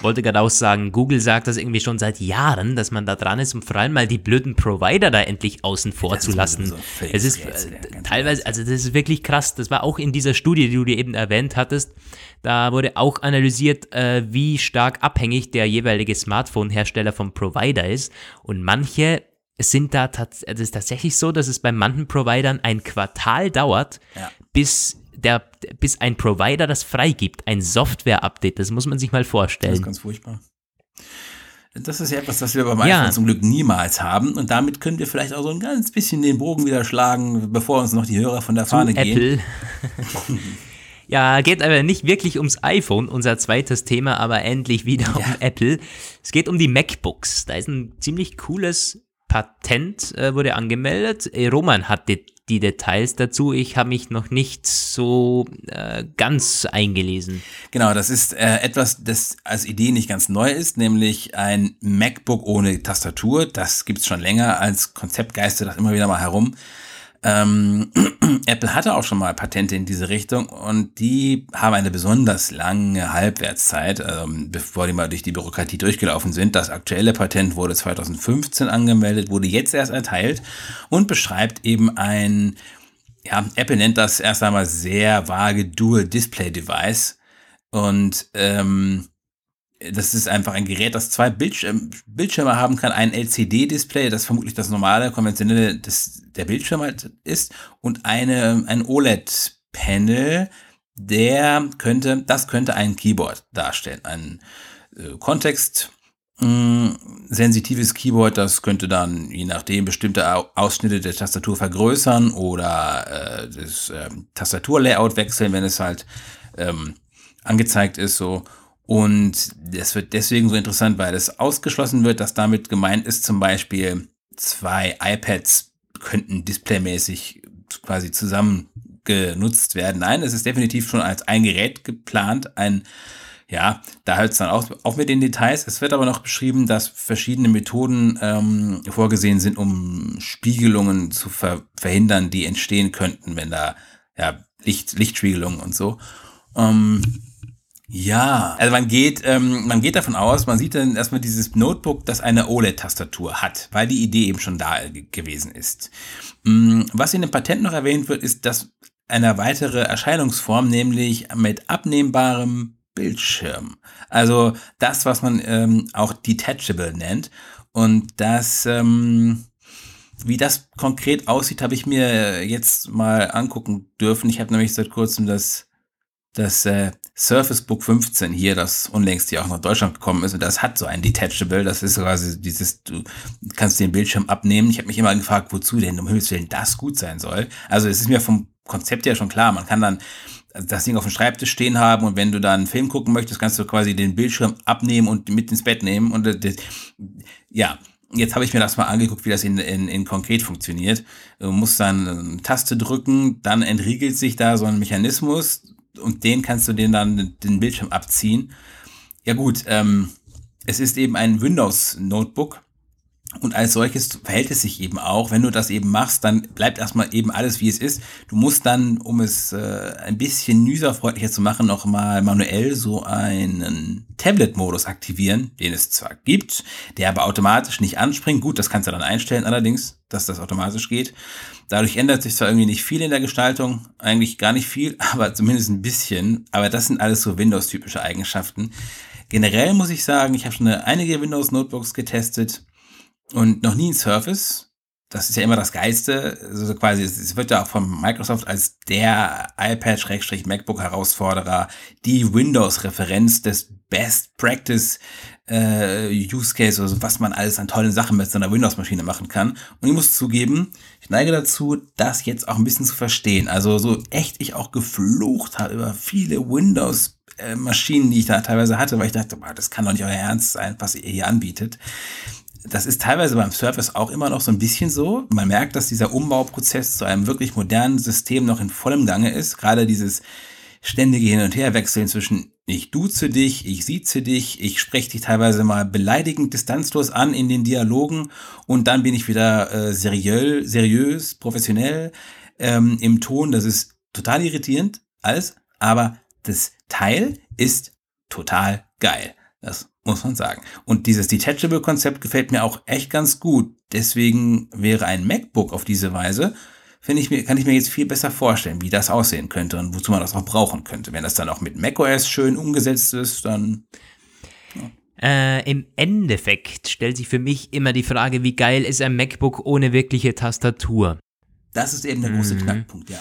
Speaker 1: wollte gerade auch sagen, Google sagt das irgendwie schon seit Jahren, dass man da dran ist, um vor allem mal die blöden Provider da endlich außen vor zu lassen. So es ist äh, teilweise, also das ist wirklich krass. Das war auch in dieser Studie, die du dir eben erwähnt hattest. Da wurde auch analysiert, äh, wie stark abhängig der jeweilige Smartphone-Hersteller vom Provider ist. Und manche sind da tats es ist tatsächlich so, dass es bei manchen Providern ein Quartal dauert, ja. bis der, bis ein Provider das freigibt, ein Software-Update, das muss man sich mal vorstellen. Das ist
Speaker 2: ganz furchtbar. Das ist ja etwas, was wir beim ja. iPhone zum Glück niemals haben. Und damit können wir vielleicht auch so ein ganz bisschen den Bogen wieder schlagen, bevor uns noch die Hörer von der Fahne Zu gehen.
Speaker 1: Apple. (laughs) ja, geht aber nicht wirklich ums iPhone, unser zweites Thema, aber endlich wieder ja. um Apple. Es geht um die MacBooks. Da ist ein ziemlich cooles Patent, äh, wurde angemeldet. Äh, Roman hat die Details dazu. Ich habe mich noch nicht so äh, ganz eingelesen.
Speaker 2: Genau, das ist äh, etwas, das als Idee nicht ganz neu ist, nämlich ein MacBook ohne Tastatur. Das gibt es schon länger als Konzept geistert das immer wieder mal herum. Ähm, (clears throat) Apple hatte auch schon mal Patente in diese Richtung und die haben eine besonders lange Halbwertszeit, ähm, bevor die mal durch die Bürokratie durchgelaufen sind. Das aktuelle Patent wurde 2015 angemeldet, wurde jetzt erst erteilt und beschreibt eben ein, ja, Apple nennt das erst einmal sehr vage Dual Display Device und ähm, das ist einfach ein Gerät, das zwei Bildschirm, Bildschirme haben kann, ein LCD-Display, das vermutlich das normale, konventionelle des, der Bildschirm halt ist, und eine, ein OLED-Panel, der könnte, das könnte ein Keyboard darstellen, ein äh, Kontext, mh, sensitives Keyboard, das könnte dann je nachdem bestimmte Ausschnitte der Tastatur vergrößern oder äh, das äh, Tastaturlayout wechseln, wenn es halt ähm, angezeigt ist so und das wird deswegen so interessant, weil es ausgeschlossen wird, dass damit gemeint ist, zum Beispiel zwei iPads könnten displaymäßig quasi zusammen genutzt werden. Nein, es ist definitiv schon als ein Gerät geplant, ein ja, da hört es dann auch, auch mit den Details. Es wird aber noch beschrieben, dass verschiedene Methoden ähm, vorgesehen sind, um Spiegelungen zu ver verhindern, die entstehen könnten, wenn da ja, Licht, Lichtspiegelungen und so. Ähm, ja, also man geht, ähm, man geht davon aus, man sieht dann erstmal dieses Notebook, das eine OLED-Tastatur hat, weil die Idee eben schon da gewesen ist. Mm, was in dem Patent noch erwähnt wird, ist, dass eine weitere Erscheinungsform, nämlich mit abnehmbarem Bildschirm. Also das, was man ähm, auch detachable nennt. Und das, ähm, wie das konkret aussieht, habe ich mir jetzt mal angucken dürfen. Ich habe nämlich seit kurzem das das äh, Surface Book 15 hier, das unlängst hier auch nach Deutschland gekommen ist, und das hat so ein Detachable, das ist quasi dieses, du kannst den Bildschirm abnehmen. Ich habe mich immer gefragt, wozu denn um Himmels Willen das gut sein soll. Also es ist mir vom Konzept her schon klar, man kann dann das Ding auf dem Schreibtisch stehen haben und wenn du dann einen Film gucken möchtest, kannst du quasi den Bildschirm abnehmen und mit ins Bett nehmen und das, ja, Jetzt habe ich mir das mal angeguckt, wie das in, in, in konkret funktioniert. Du musst dann eine Taste drücken, dann entriegelt sich da so ein Mechanismus und den kannst du den dann den Bildschirm abziehen. Ja gut, ähm, es ist eben ein Windows-Notebook und als solches verhält es sich eben auch. Wenn du das eben machst, dann bleibt erstmal eben alles wie es ist. Du musst dann, um es äh, ein bisschen userfreundlicher zu machen, nochmal manuell so einen Tablet-Modus aktivieren, den es zwar gibt, der aber automatisch nicht anspringt. Gut, das kannst du dann einstellen allerdings, dass das automatisch geht. Dadurch ändert sich zwar irgendwie nicht viel in der Gestaltung, eigentlich gar nicht viel, (laughs) aber zumindest ein bisschen. Aber das sind alles so Windows-typische Eigenschaften. Generell muss ich sagen, ich habe schon einige Windows-Notebooks getestet und noch nie ein Surface. Das ist ja immer das Geiste. Also quasi, es wird ja auch von Microsoft als der iPad-MacBook-Herausforderer, die Windows-Referenz des Best Practice äh, Use Case, also was man alles an tollen Sachen mit so einer Windows-Maschine machen kann. Und ich muss zugeben, ich neige dazu, das jetzt auch ein bisschen zu verstehen. Also so echt ich auch geflucht habe über viele Windows äh, Maschinen, die ich da teilweise hatte, weil ich dachte, boah, das kann doch nicht euer Ernst sein, was ihr hier anbietet das ist teilweise beim Surface auch immer noch so ein bisschen so. Man merkt, dass dieser Umbauprozess zu einem wirklich modernen System noch in vollem Gange ist. Gerade dieses ständige Hin- und Herwechseln zwischen ich duze dich, ich sieze dich, ich spreche dich teilweise mal beleidigend distanzlos an in den Dialogen und dann bin ich wieder äh, seriös, seriös, professionell ähm, im Ton. Das ist total irritierend, alles, aber das Teil ist total geil. Das muss man sagen. Und dieses Detachable-Konzept gefällt mir auch echt ganz gut. Deswegen wäre ein MacBook auf diese Weise, finde ich mir, kann ich mir jetzt viel besser vorstellen, wie das aussehen könnte und wozu man das auch brauchen könnte. Wenn das dann auch mit macOS schön umgesetzt ist, dann.
Speaker 1: Ja. Äh, Im Endeffekt stellt sich für mich immer die Frage, wie geil ist ein MacBook ohne wirkliche Tastatur?
Speaker 2: Das ist eben der große mhm. Knackpunkt, ja.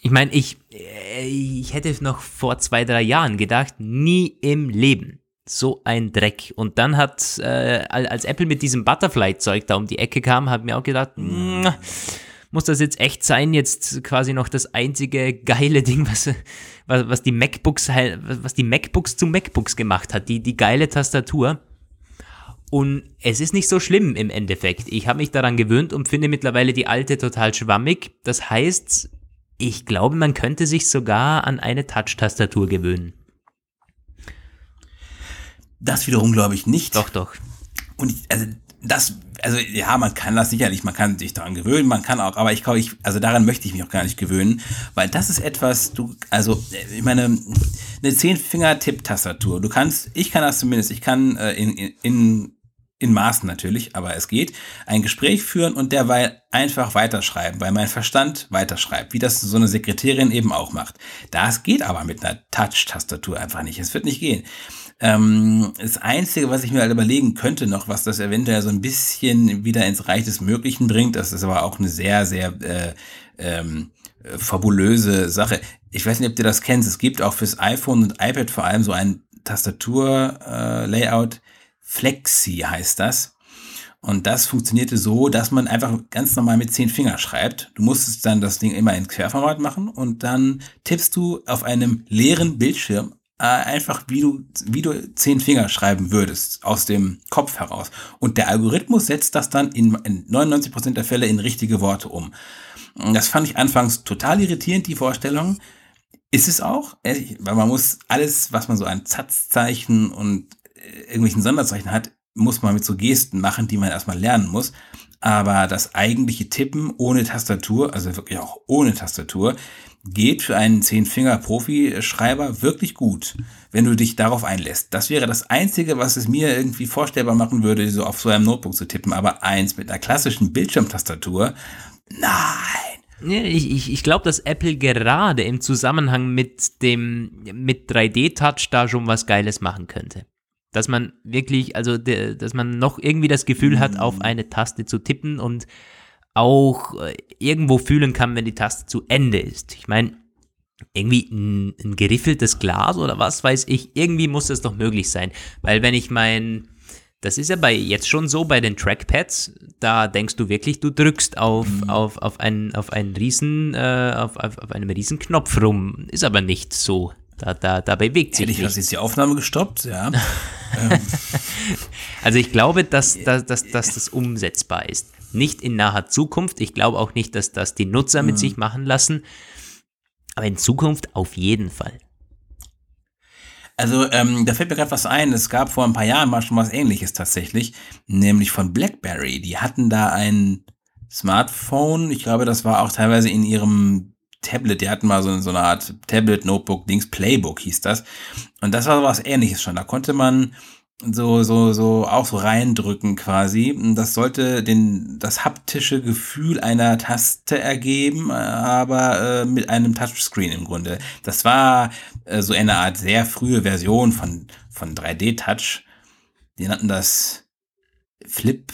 Speaker 1: Ich meine, ich, äh, ich hätte noch vor zwei, drei Jahren gedacht, nie im Leben so ein Dreck. Und dann hat, äh, als Apple mit diesem Butterfly-Zeug da um die Ecke kam, hat mir auch gedacht, muss das jetzt echt sein? Jetzt quasi noch das einzige geile Ding, was, was, was die MacBooks, was die MacBooks zu MacBooks gemacht hat, die, die geile Tastatur. Und es ist nicht so schlimm im Endeffekt. Ich habe mich daran gewöhnt und finde mittlerweile die alte total schwammig. Das heißt, ich glaube, man könnte sich sogar an eine Touch-Tastatur gewöhnen.
Speaker 2: Das wiederum glaube ich nicht.
Speaker 1: Doch, doch.
Speaker 2: Und ich, also das, also ja, man kann das sicherlich, man kann sich daran gewöhnen, man kann auch, aber ich glaube, ich, also daran möchte ich mich auch gar nicht gewöhnen, weil das ist etwas, du, also ich meine, eine Zehn-Finger-Tipp-Tastatur. Du kannst, ich kann das zumindest, ich kann äh, in, in, in Maßen natürlich, aber es geht, ein Gespräch führen und derweil einfach weiterschreiben, weil mein Verstand weiterschreibt, wie das so eine Sekretärin eben auch macht. Das geht aber mit einer Touch-Tastatur einfach nicht. Es wird nicht gehen. Ähm, das Einzige, was ich mir halt überlegen könnte noch, was das eventuell so ein bisschen wieder ins Reich des Möglichen bringt, das ist aber auch eine sehr, sehr äh, ähm, fabulöse Sache. Ich weiß nicht, ob ihr das kennt. Es gibt auch fürs iPhone und iPad vor allem so ein Tastatur-Layout. Äh, Flexi heißt das. Und das funktionierte so, dass man einfach ganz normal mit zehn Finger schreibt. Du musstest dann das Ding immer in Querformat machen und dann tippst du auf einem leeren Bildschirm äh, einfach, wie du, wie du zehn Finger schreiben würdest, aus dem Kopf heraus. Und der Algorithmus setzt das dann in, in 99% der Fälle in richtige Worte um. Das fand ich anfangs total irritierend, die Vorstellung. Ist es auch, weil man muss alles, was man so an Zatzzeichen und äh, irgendwelchen Sonderzeichen hat, muss man mit so Gesten machen, die man erstmal lernen muss. Aber das eigentliche Tippen ohne Tastatur, also wirklich auch ohne Tastatur, geht für einen Zehn-Finger-Profi-Schreiber wirklich gut, wenn du dich darauf einlässt. Das wäre das Einzige, was es mir irgendwie vorstellbar machen würde, so auf so einem Notebook zu tippen. Aber eins mit einer klassischen Bildschirmtastatur, nein.
Speaker 1: Ich, ich, ich glaube, dass Apple gerade im Zusammenhang mit dem mit 3D-Touch da schon was Geiles machen könnte. Dass man wirklich, also de, dass man noch irgendwie das Gefühl hat, auf eine Taste zu tippen und auch äh, irgendwo fühlen kann, wenn die Taste zu Ende ist. Ich meine, irgendwie ein, ein geriffeltes Glas oder was weiß ich, irgendwie muss das doch möglich sein. Weil wenn ich mein, das ist ja bei jetzt schon so bei den Trackpads, da denkst du wirklich, du drückst auf, mhm. auf, auf, einen, auf einen riesen, äh, auf, auf, auf einem riesen Knopf rum. Ist aber nicht so. Da, da, da bewegt sich
Speaker 2: Hätte ich
Speaker 1: nichts.
Speaker 2: jetzt die Aufnahme gestoppt, ja. (laughs)
Speaker 1: Ähm. (laughs) also ich glaube, dass, dass, dass, dass das umsetzbar ist. Nicht in naher Zukunft. Ich glaube auch nicht, dass das die Nutzer mit mhm. sich machen lassen. Aber in Zukunft auf jeden Fall.
Speaker 2: Also ähm, da fällt mir gerade was ein. Es gab vor ein paar Jahren mal schon was Ähnliches tatsächlich, nämlich von BlackBerry. Die hatten da ein Smartphone. Ich glaube, das war auch teilweise in ihrem Tablet. Die hatten mal so, so eine Art Tablet, Notebook, Dings, Playbook hieß das. Und das war was Ähnliches schon. Da konnte man so, so, so auch so reindrücken quasi. Das sollte den, das haptische Gefühl einer Taste ergeben, aber äh, mit einem Touchscreen im Grunde. Das war äh, so eine Art sehr frühe Version von, von 3D-Touch. Die nannten das Flip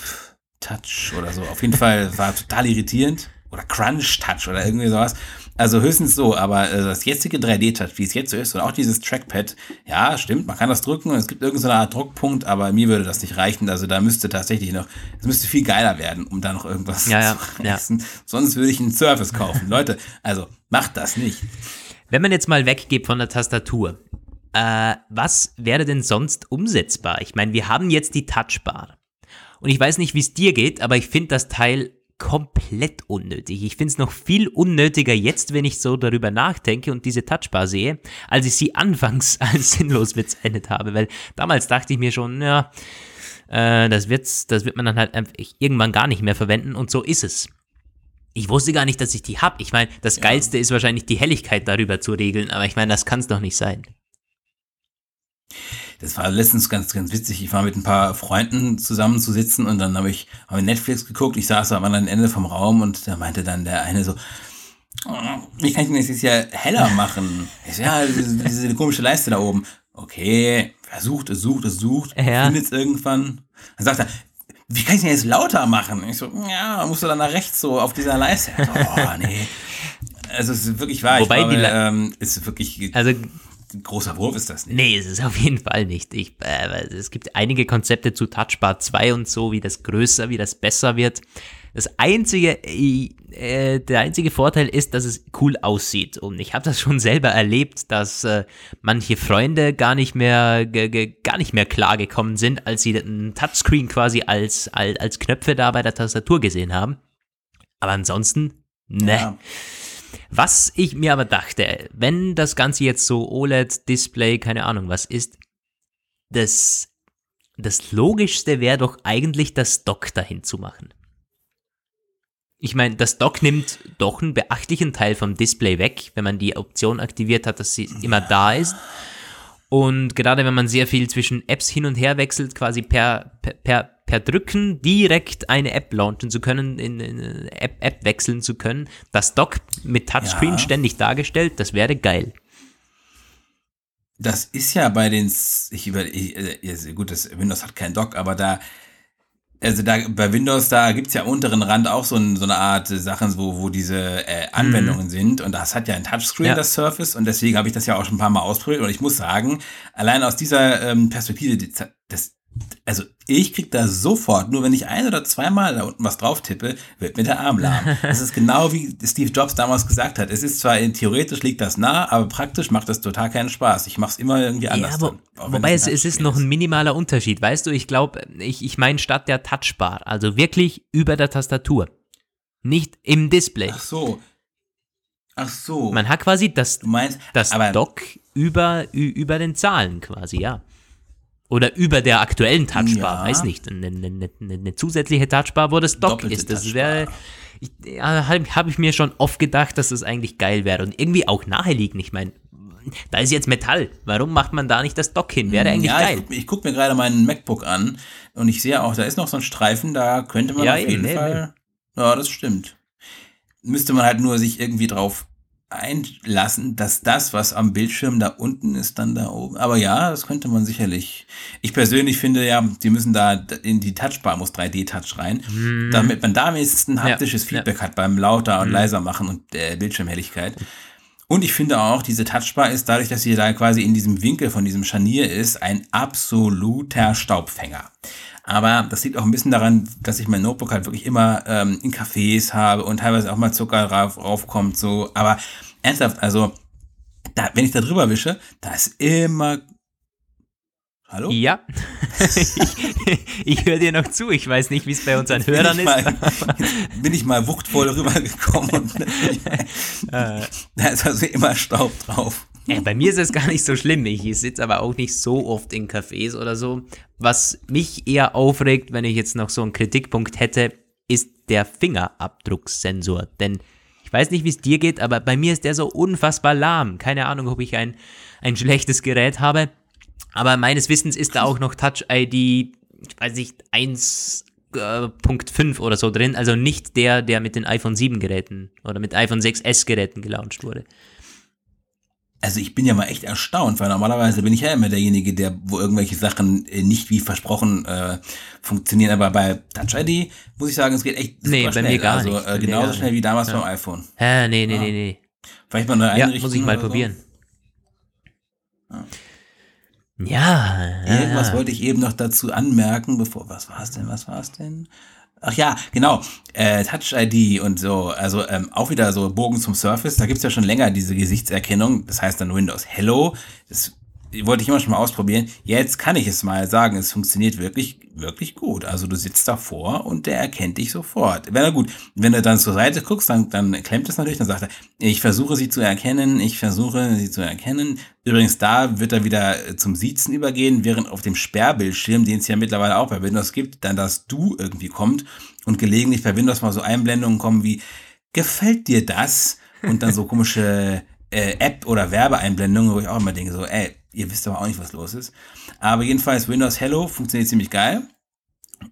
Speaker 2: Touch oder so. Auf jeden Fall war total irritierend. Oder Crunch Touch oder irgendwie sowas. Also höchstens so, aber äh, das jetzige 3D-Touch, wie es jetzt so ist, und auch dieses Trackpad, ja, stimmt, man kann das drücken und es gibt irgendeine Art Druckpunkt, aber mir würde das nicht reichen. Also da müsste tatsächlich noch, es müsste viel geiler werden, um da noch irgendwas
Speaker 1: ja, ja,
Speaker 2: zu reißen. Ja. Sonst würde ich einen Surface kaufen. Leute, also macht das nicht.
Speaker 1: Wenn man jetzt mal weggeht von der Tastatur, äh, was wäre denn sonst umsetzbar? Ich meine, wir haben jetzt die Touchbar. Und ich weiß nicht, wie es dir geht, aber ich finde das Teil komplett unnötig. Ich finde es noch viel unnötiger jetzt, wenn ich so darüber nachdenke und diese Touchbar sehe, als ich sie anfangs (laughs) als sinnlos bezeichnet habe, weil damals dachte ich mir schon, ja, äh, das, wird's, das wird man dann halt irgendwann gar nicht mehr verwenden und so ist es. Ich wusste gar nicht, dass ich die habe. Ich meine, das Geilste ist wahrscheinlich die Helligkeit darüber zu regeln, aber ich meine, das kann es doch nicht sein.
Speaker 2: Das war letztens ganz, ganz witzig. Ich war mit ein paar Freunden zusammen zu sitzen und dann habe ich, hab Netflix geguckt. Ich saß am anderen Ende vom Raum und da meinte dann der eine so, wie kann ich denn das jetzt ja heller machen? Ich so, ja, diese, diese komische Leiste da oben. Okay, versucht, es sucht, es sucht, ja. findet es irgendwann. Dann sagt er, wie kann ich denn jetzt lauter machen? Ich so, ja, musst du dann nach rechts so auf dieser Leiste. Oh, nee. Also es ist wirklich wahr.
Speaker 1: Wobei
Speaker 2: ich glaube,
Speaker 1: die
Speaker 2: ähm, ist wirklich.
Speaker 1: Also
Speaker 2: großer Wurf ist das
Speaker 1: nicht. Nee, es ist auf jeden Fall nicht. Ich, äh, es gibt einige Konzepte zu Touchbar 2 und so, wie das größer, wie das besser wird. Das einzige, äh, der einzige Vorteil ist, dass es cool aussieht. Und ich habe das (laughs) schon selber erlebt, dass äh, manche Freunde gar nicht mehr, gar nicht mehr klar gekommen sind, als sie den Touchscreen quasi als, als, als Knöpfe da bei der Tastatur gesehen haben. Aber ansonsten, ne. Ja. Was ich mir aber dachte, wenn das Ganze jetzt so OLED-Display, keine Ahnung was ist, das, das Logischste wäre doch eigentlich das Dock dahin zu machen. Ich meine, das Dock nimmt doch einen beachtlichen Teil vom Display weg, wenn man die Option aktiviert hat, dass sie immer da ist. Und gerade wenn man sehr viel zwischen Apps hin und her wechselt, quasi per, per, per per Drücken direkt eine App launchen zu können, in, in App, App wechseln zu können. Das Dock mit Touchscreen ja. ständig dargestellt, das wäre geil.
Speaker 2: Das ist ja bei den, ich über, ich, äh, gut, das Windows hat kein Dock, aber da, also da bei Windows, da gibt es ja unteren Rand auch so, ein, so eine Art Sachen, wo, wo diese äh, Anwendungen mm. sind. Und das hat ja ein Touchscreen, ja. das Surface. Und deswegen habe ich das ja auch schon ein paar Mal ausprobiert. Und ich muss sagen, allein aus dieser ähm, Perspektive, das, also ich krieg da sofort, nur wenn ich ein oder zweimal da unten was drauf tippe, wird mir der Arm lahm. (laughs) Das ist genau wie Steve Jobs damals gesagt hat. Es ist zwar theoretisch liegt das nah, aber praktisch macht das total keinen Spaß. Ich mach's immer irgendwie anders. Ja,
Speaker 1: wo, dann, wobei es, es ist noch ein minimaler Unterschied. Weißt du, ich glaube, ich, ich meine statt der Touchbar, also wirklich über der Tastatur. Nicht im Display.
Speaker 2: Ach so. Ach so.
Speaker 1: Man hat quasi das,
Speaker 2: du meinst,
Speaker 1: das Dock über, über den Zahlen quasi, ja. Oder über der aktuellen Touchbar, ja. weiß nicht, eine, eine, eine, zusätzliche Touchbar, wo das Dock Doppelte ist. Das wäre, ja, habe hab ich mir schon oft gedacht, dass das eigentlich geil wäre und irgendwie auch naheliegend. Ich meine, da ist jetzt Metall. Warum macht man da nicht das Dock hin? Wäre eigentlich ja, geil.
Speaker 2: Ich, ich gucke mir gerade meinen MacBook an und ich sehe auch, da ist noch so ein Streifen, da könnte man ja, auf jeden nee, Fall. Nee. Ja, das stimmt. Müsste man halt nur sich irgendwie drauf einlassen, dass das, was am Bildschirm da unten ist, dann da oben. Aber ja, das könnte man sicherlich. Ich persönlich finde ja, die müssen da in die Touchbar muss 3D-Touch rein, mhm. damit man da wenigstens ein haptisches ja, Feedback ja. hat beim lauter und mhm. leiser machen und äh, Bildschirmhelligkeit. Und ich finde auch, diese Touchbar ist dadurch, dass sie da quasi in diesem Winkel von diesem Scharnier ist, ein absoluter Staubfänger. Aber das liegt auch ein bisschen daran, dass ich mein Notebook halt wirklich immer ähm, in Cafés habe und teilweise auch mal Zucker drauf, raufkommt. So. Aber ernsthaft, also da, wenn ich da drüber wische, da ist immer
Speaker 1: Hallo? Ja. (laughs) ich, ich höre dir noch zu. Ich weiß nicht, wie es bei unseren Hörern ist. (laughs)
Speaker 2: Mal, bin ich mal wuchtvoll rübergekommen und (laughs) da ist also immer Staub drauf.
Speaker 1: Ja, bei mir ist es gar nicht so schlimm. Ich sitze aber auch nicht so oft in Cafés oder so. Was mich eher aufregt, wenn ich jetzt noch so einen Kritikpunkt hätte, ist der Fingerabdrucksensor. Denn ich weiß nicht, wie es dir geht, aber bei mir ist der so unfassbar lahm. Keine Ahnung, ob ich ein, ein schlechtes Gerät habe. Aber meines Wissens ist da auch noch Touch ID, ich weiß nicht, 1.5 äh, oder so drin. Also nicht der, der mit den iPhone 7 Geräten oder mit iPhone 6S Geräten gelauncht wurde.
Speaker 2: Also ich bin ja mal echt erstaunt, weil normalerweise bin ich ja immer derjenige, der, wo irgendwelche Sachen äh, nicht wie versprochen äh, funktionieren. Aber bei Touch ID muss ich sagen, es geht echt
Speaker 1: super nee, bei schnell. Mir gar
Speaker 2: also
Speaker 1: nicht.
Speaker 2: äh, genauso schnell wie damals ja. beim iPhone.
Speaker 1: Hä, nee, nee, ja. nee, nee.
Speaker 2: Vielleicht mal eine Einrichtung.
Speaker 1: Ja, muss ich mal probieren. So. Ja.
Speaker 2: ja. Irgendwas wollte ich eben noch dazu anmerken, bevor, was war es denn, was war es denn? Ach ja, genau. Äh, Touch ID und so. Also ähm, auch wieder so Bogen zum Surface. Da gibt's ja schon länger diese Gesichtserkennung. Das heißt dann Windows Hello. Das wollte ich immer schon mal ausprobieren. Jetzt kann ich es mal sagen, es funktioniert wirklich, wirklich gut. Also du sitzt davor und der erkennt dich sofort. Wenn er gut, wenn du dann zur Seite guckst, dann, dann klemmt es natürlich, dann sagt er, ich versuche sie zu erkennen, ich versuche sie zu erkennen. Übrigens, da wird er wieder zum Siezen übergehen, während auf dem Sperrbildschirm, den es ja mittlerweile auch bei Windows gibt, dann das Du irgendwie kommt und gelegentlich bei Windows mal so Einblendungen kommen wie, gefällt dir das? Und dann so komische äh, App- oder Werbeeinblendungen, wo ich auch immer denke, so, ey, Ihr wisst aber auch nicht, was los ist. Aber jedenfalls Windows Hello funktioniert ziemlich geil.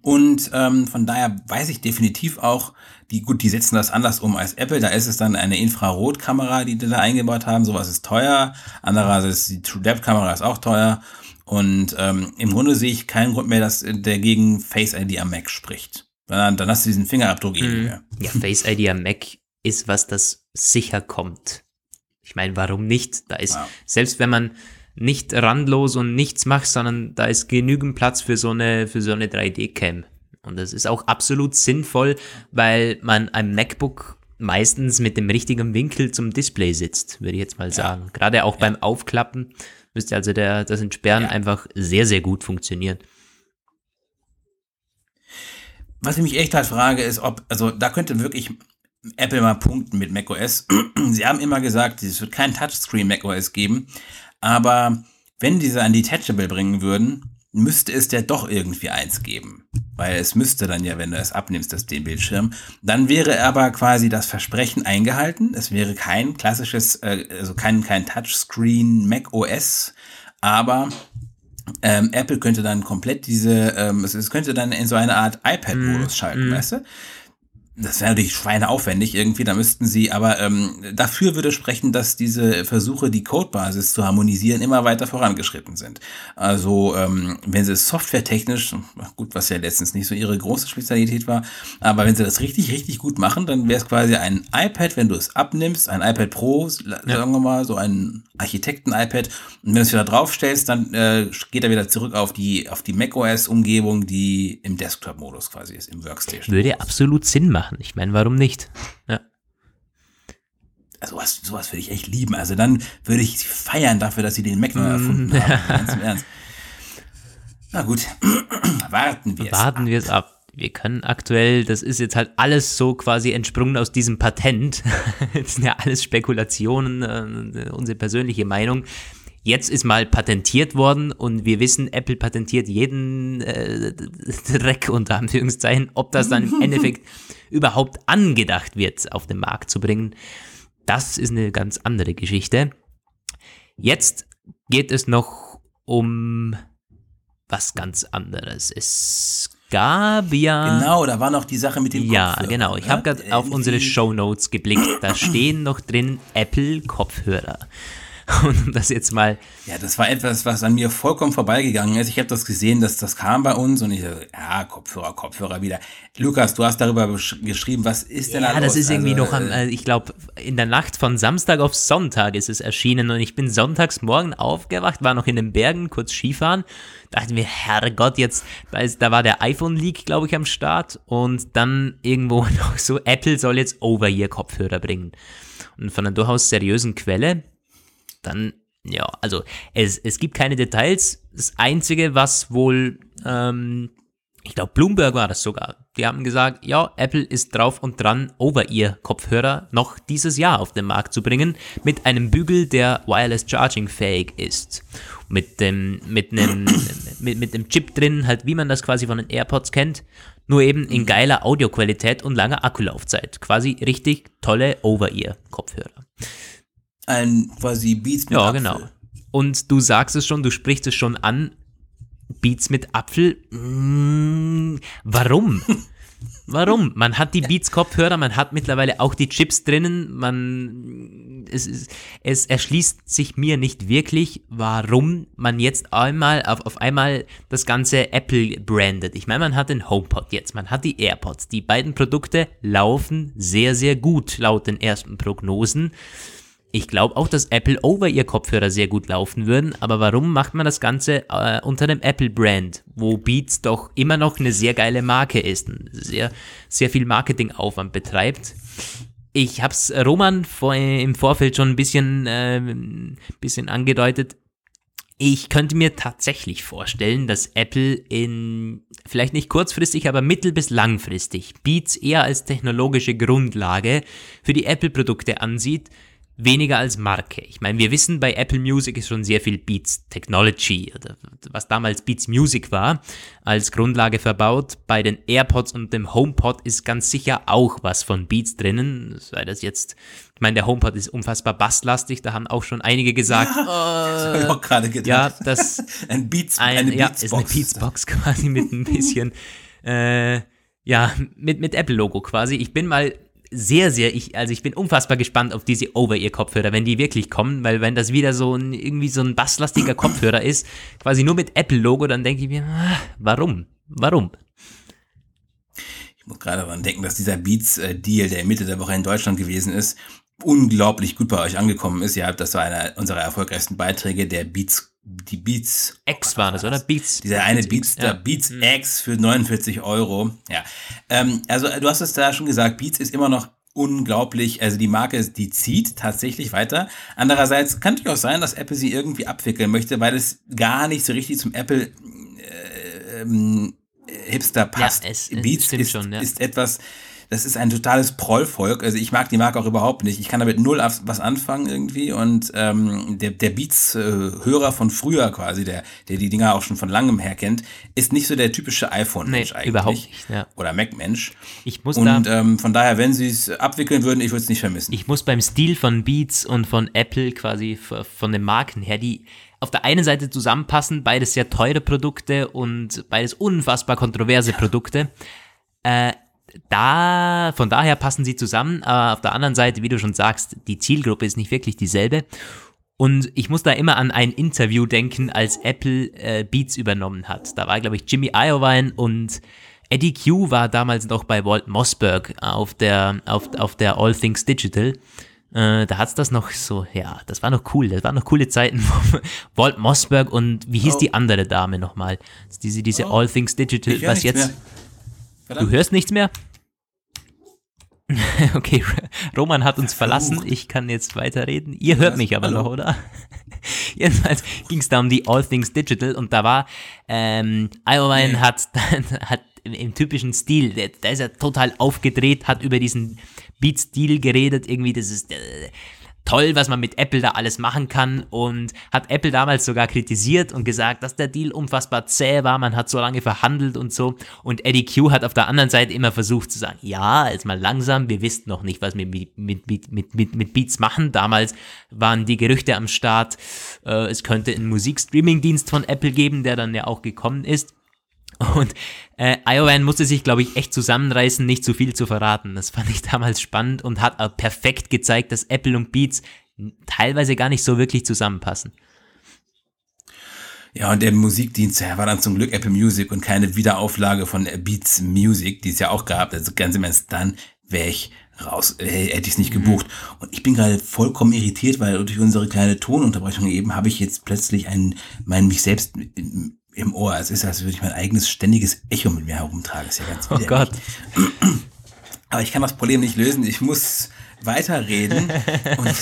Speaker 2: Und ähm, von daher weiß ich definitiv auch, die, gut, die setzen das anders um als Apple. Da ist es dann eine Infrarotkamera, die die da eingebaut haben. Sowas ist teuer. Andererseits die TrueDepth-Kamera ist auch teuer. Und ähm, im Grunde sehe ich keinen Grund mehr, dass der gegen Face ID am Mac spricht. Dann, dann hast du diesen Fingerabdruck eh mhm.
Speaker 1: mehr. Ja, Face ID am Mac ist was, das sicher kommt. Ich meine, warum nicht? Da ist, ja. selbst wenn man nicht randlos und nichts machst, sondern da ist genügend Platz für so eine, für so eine 3D-Cam. Und das ist auch absolut sinnvoll, weil man ein MacBook meistens mit dem richtigen Winkel zum Display sitzt, würde ich jetzt mal sagen. Ja. Gerade auch ja. beim Aufklappen müsste also der, das Entsperren ja. einfach sehr, sehr gut funktionieren.
Speaker 2: Was ich mich echt halt frage, ist, ob, also da könnte wirklich Apple mal punkten mit macOS. (clears throat) Sie haben immer gesagt, es wird kein Touchscreen macOS geben, aber wenn diese ein Detachable bringen würden, müsste es ja doch irgendwie eins geben. Weil es müsste dann ja, wenn du es abnimmst, das den Bildschirm. Dann wäre aber quasi das Versprechen eingehalten. Es wäre kein klassisches, äh, also kein, kein Touchscreen Mac OS, aber ähm, Apple könnte dann komplett diese, ähm, es, es könnte dann in so eine Art iPad-Modus mm, schalten, mm. weißt du? Das wäre natürlich schweineaufwendig irgendwie, da müssten sie, aber ähm, dafür würde sprechen, dass diese Versuche, die Codebasis zu harmonisieren, immer weiter vorangeschritten sind. Also, ähm, wenn sie es softwaretechnisch, gut, was ja letztens nicht so ihre große Spezialität war, aber wenn sie das richtig, richtig gut machen, dann wäre es quasi ein iPad, wenn du es abnimmst, ein iPad Pro, sagen wir mal, so ein Architekten-iPad, und wenn du es wieder draufstellst, dann äh, geht er wieder zurück auf die, auf die macOS-Umgebung, die im Desktop-Modus quasi ist, im Workstation.
Speaker 1: Würde absolut Sinn machen machen. Ich meine, warum nicht? Ja.
Speaker 2: Also sowas, sowas würde ich echt lieben. Also dann würde ich sie feiern dafür, dass sie den Mac neu erfunden mm. haben. (laughs) Ganz im Ernst. Na gut, (clears throat) warten wir es
Speaker 1: Warten wir es ab. Wir können aktuell, das ist jetzt halt alles so quasi entsprungen aus diesem Patent. (laughs) das sind ja alles Spekulationen, äh, unsere persönliche Meinung. Jetzt ist mal patentiert worden und wir wissen, Apple patentiert jeden äh, (laughs) Dreck unter Anführungszeichen. Ob das dann im (laughs) Endeffekt überhaupt angedacht wird, auf den Markt zu bringen, das ist eine ganz andere Geschichte. Jetzt geht es noch um was ganz anderes. Es gab ja.
Speaker 2: Genau, da war noch die Sache mit dem
Speaker 1: Ja, genau. Ich habe gerade auf unsere Show Notes geblickt. Da (clears throat) stehen noch drin Apple Kopfhörer. (laughs) Und um das jetzt mal.
Speaker 2: Ja, das war etwas, was an mir vollkommen vorbeigegangen ist. Ich habe das gesehen, dass das kam bei uns und ich dachte, ja, Kopfhörer, Kopfhörer wieder. Lukas, du hast darüber geschrieben, was ist denn
Speaker 1: ja,
Speaker 2: da los?
Speaker 1: Ja, das ist irgendwie also, noch am, äh, ich glaube, in der Nacht von Samstag auf Sonntag ist es erschienen und ich bin sonntags morgen aufgewacht, war noch in den Bergen, kurz Skifahren, dachte mir, Herrgott, jetzt, da, ist, da war der iPhone-Leak, glaube ich, am Start und dann irgendwo (laughs) noch so, Apple soll jetzt Over-Ear-Kopfhörer bringen. Und von einer durchaus seriösen Quelle, dann Ja, also es, es gibt keine Details. Das Einzige, was wohl, ähm, ich glaube, Bloomberg war das sogar. Die haben gesagt, ja, Apple ist drauf und dran, Over-Ear-Kopfhörer noch dieses Jahr auf den Markt zu bringen, mit einem Bügel, der Wireless Charging fähig ist. Mit dem, mit einem, (coughs) mit, mit dem Chip drin, halt wie man das quasi von den AirPods kennt, nur eben in geiler Audioqualität und langer Akkulaufzeit. Quasi richtig tolle Over-Ear-Kopfhörer.
Speaker 2: Ein quasi Beats
Speaker 1: mit Ja, Apfel. genau. Und du sagst es schon, du sprichst es schon an. Beats mit Apfel. Mmh, warum? (laughs) Warum? Man hat die Beats-Kopfhörer, man hat mittlerweile auch die Chips drinnen, man, es, es, es erschließt sich mir nicht wirklich, warum man jetzt einmal auf, auf einmal das ganze Apple brandet. Ich meine, man hat den HomePod jetzt, man hat die AirPods. Die beiden Produkte laufen sehr, sehr gut laut den ersten Prognosen. Ich glaube auch, dass Apple over ihr Kopfhörer sehr gut laufen würden, aber warum macht man das Ganze äh, unter dem Apple-Brand, wo Beats doch immer noch eine sehr geile Marke ist, und sehr, sehr viel Marketingaufwand betreibt? Ich habe es Roman vor, im Vorfeld schon ein bisschen, äh, bisschen angedeutet. Ich könnte mir tatsächlich vorstellen, dass Apple in vielleicht nicht kurzfristig, aber mittel- bis langfristig Beats eher als technologische Grundlage für die Apple-Produkte ansieht, weniger als Marke. Ich meine, wir wissen, bei Apple Music ist schon sehr viel Beats Technology, oder was damals Beats Music war, als Grundlage verbaut. Bei den AirPods und dem HomePod ist ganz sicher auch was von Beats drinnen, sei das jetzt, ich meine, der HomePod ist unfassbar basslastig, da haben auch schon einige gesagt, ja,
Speaker 2: das habe ich auch gerade gedacht.
Speaker 1: Ja, das (laughs)
Speaker 2: ein Beats,
Speaker 1: ein,
Speaker 2: eine
Speaker 1: ja, Beatsbox. ist eine Beatsbox (laughs) quasi mit ein bisschen, äh, ja, mit, mit Apple-Logo quasi. Ich bin mal sehr, sehr, ich, also ich bin unfassbar gespannt auf diese Over-Ear-Kopfhörer, wenn die wirklich kommen, weil wenn das wieder so ein, irgendwie so ein basslastiger Kopfhörer ist, quasi nur mit Apple-Logo, dann denke ich mir, ah, warum? Warum?
Speaker 2: Ich muss gerade daran denken, dass dieser Beats-Deal, der Mitte der Woche in Deutschland gewesen ist, unglaublich gut bei euch angekommen ist. Ihr habt, das war einer unserer erfolgreichsten Beiträge, der Beats die Beats
Speaker 1: X war das, oder?
Speaker 2: Beats. Dieser eine Beats, ja. Beats mhm. X für 49 Euro. Ja. Ähm, also du hast es da schon gesagt, Beats ist immer noch unglaublich, also die Marke, die zieht tatsächlich weiter. Andererseits kann es auch sein, dass Apple sie irgendwie abwickeln möchte, weil es gar nicht so richtig zum Apple äh, ähm, Hipster passt.
Speaker 1: Ja, es, es Beats
Speaker 2: ist,
Speaker 1: schon, ja.
Speaker 2: ist etwas, das ist ein totales Prollvolk. Also ich mag die Marke auch überhaupt nicht. Ich kann damit null was anfangen irgendwie. Und ähm, der, der Beats-Hörer von früher quasi, der, der die Dinger auch schon von langem her kennt, ist nicht so der typische iPhone-Mensch nee, eigentlich.
Speaker 1: Überhaupt nicht, ja.
Speaker 2: Oder Mac-Mensch.
Speaker 1: Ich muss
Speaker 2: Und da, ähm, von daher, wenn sie es abwickeln würden, ich würde es nicht vermissen.
Speaker 1: Ich muss beim Stil von Beats und von Apple quasi von den Marken her, die auf der einen Seite zusammenpassen, beides sehr teure Produkte und beides unfassbar kontroverse Produkte. Äh, da, von daher passen sie zusammen, aber auf der anderen Seite, wie du schon sagst, die Zielgruppe ist nicht wirklich dieselbe. Und ich muss da immer an ein Interview denken, als Apple äh, Beats übernommen hat. Da war, glaube ich, Jimmy Iovine und Eddie Q war damals noch bei Walt Mossberg auf der, auf, auf der All Things Digital. Äh, da hat's das noch so, ja, das war noch cool. Das waren noch coole Zeiten. (laughs) Walt Mossberg und wie hieß oh. die andere Dame nochmal? Diese, diese oh. All Things Digital, was jetzt. Mehr. Du hörst nichts mehr? (laughs) okay, Roman hat uns verlassen. Ich kann jetzt weiterreden. Ihr hört mich aber noch, oder? (laughs) Jedenfalls ging es da um die All Things Digital und da war ähm, Iowine hat, (laughs) hat im, typischen Stil, der ist ja total aufgedreht, hat über diesen Beat-Stil geredet. Irgendwie, das ist. Toll, was man mit Apple da alles machen kann und hat Apple damals sogar kritisiert und gesagt, dass der Deal unfassbar zäh war, man hat so lange verhandelt und so und Eddie Q hat auf der anderen Seite immer versucht zu sagen, ja, jetzt mal langsam, wir wissen noch nicht, was wir mit, mit, mit, mit, mit Beats machen. Damals waren die Gerüchte am Start, äh, es könnte einen Musikstreaming-Dienst von Apple geben, der dann ja auch gekommen ist. Und äh, Iowan musste sich, glaube ich, echt zusammenreißen, nicht zu viel zu verraten. Das fand ich damals spannend und hat auch perfekt gezeigt, dass Apple und Beats teilweise gar nicht so wirklich zusammenpassen.
Speaker 2: Ja, und der Musikdienst war dann zum Glück Apple Music und keine Wiederauflage von Beats Music, die es ja auch gab. Also ganz im Ernst, dann wäre ich raus, äh, hätte ich es nicht mhm. gebucht. Und ich bin gerade vollkommen irritiert, weil durch unsere kleine Tonunterbrechung eben habe ich jetzt plötzlich einen, meinen mich selbst im Ohr. Es ist, als würde ich mein eigenes ständiges Echo mit mir herumtragen. Das ist ja ganz (laughs)
Speaker 1: Oh Gott. (clears throat)
Speaker 2: Aber ich kann das Problem nicht lösen. Ich muss weiterreden. (laughs) und, (laughs)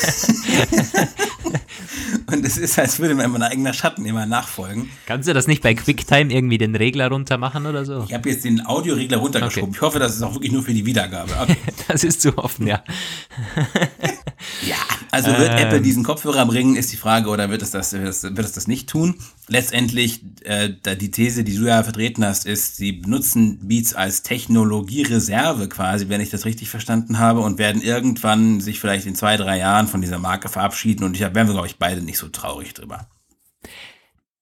Speaker 2: Und es ist, als würde mir mein eigener Schatten immer nachfolgen.
Speaker 1: Kannst du das nicht bei QuickTime irgendwie den Regler runter machen oder so?
Speaker 2: Ich habe jetzt den Audioregler runtergeschoben. Okay. Ich hoffe, das ist auch wirklich nur für die Wiedergabe.
Speaker 1: Okay. das ist zu hoffen, ja.
Speaker 2: ja, also wird ähm. Apple diesen Kopfhörer bringen, ist die Frage, oder wird es das, wird es, wird es das nicht tun? Letztendlich, äh, die These, die du ja vertreten hast, ist, sie benutzen Beats als Technologiereserve quasi, wenn ich das richtig verstanden habe, und werden irgendwann sich vielleicht in zwei, drei Jahren von dieser Marke verabschieden. Und ich wären wir, glaube ich, beide nicht so traurig drüber.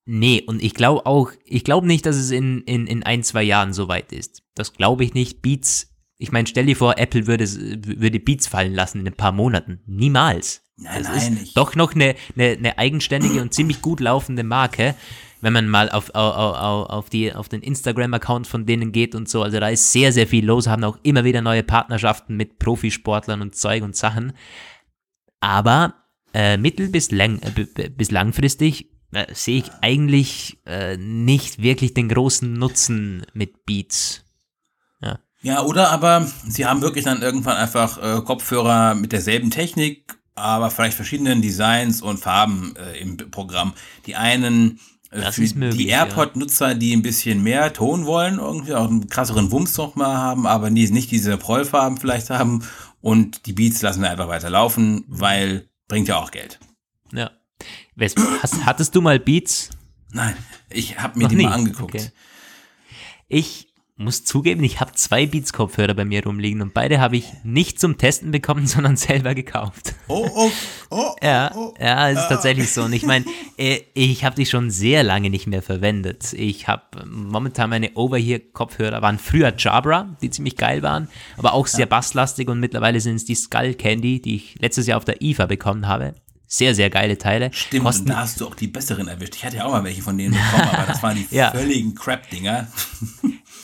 Speaker 1: Nee, und ich glaube auch, ich glaube nicht, dass es in, in, in ein, zwei Jahren so weit ist. Das glaube ich nicht. Beats ich meine, stell dir vor, Apple würde, würde Beats fallen lassen in ein paar Monaten. Niemals.
Speaker 2: Nein, das nein,
Speaker 1: ist doch noch eine, eine, eine eigenständige und ziemlich gut laufende Marke, wenn man mal auf, auf, auf, die, auf den Instagram-Account von denen geht und so. Also da ist sehr, sehr viel los, haben auch immer wieder neue Partnerschaften mit Profisportlern und Zeug und Sachen. Aber äh, mittel- bis, lang, äh, bis langfristig äh, sehe ich eigentlich äh, nicht wirklich den großen Nutzen mit Beats.
Speaker 2: Ja, oder aber sie haben wirklich dann irgendwann einfach äh, Kopfhörer mit derselben Technik, aber vielleicht verschiedenen Designs und Farben äh, im Programm. Die einen äh, für möglich, die AirPod-Nutzer, die ein bisschen mehr Ton wollen, irgendwie auch einen krasseren Wumms noch mal haben, aber nie, nicht diese Prollfarben vielleicht haben. Und die Beats lassen wir einfach weiter laufen, weil bringt ja auch Geld.
Speaker 1: Ja. Hast, hattest du mal Beats?
Speaker 2: Nein, ich habe mir noch die nie. mal angeguckt. Okay.
Speaker 1: Ich muss zugeben, ich habe zwei Beats-Kopfhörer bei mir rumliegen und beide habe ich nicht zum Testen bekommen, (laughs) sondern selber gekauft.
Speaker 2: Oh, oh, oh. (laughs)
Speaker 1: ja,
Speaker 2: oh,
Speaker 1: ja, es ist ah. tatsächlich so. Und ich meine, (laughs) äh, ich habe die schon sehr lange nicht mehr verwendet. Ich habe momentan meine Over-Here-Kopfhörer, waren früher Jabra, die ziemlich geil waren, aber auch sehr basslastig und mittlerweile sind es die Skull Candy, die ich letztes Jahr auf der IFA bekommen habe. Sehr, sehr geile Teile.
Speaker 2: Stimmt, Kosten und da hast du auch die besseren erwischt. Ich hatte ja auch mal welche von denen bekommen, aber das waren die ja. völligen Crap-Dinger.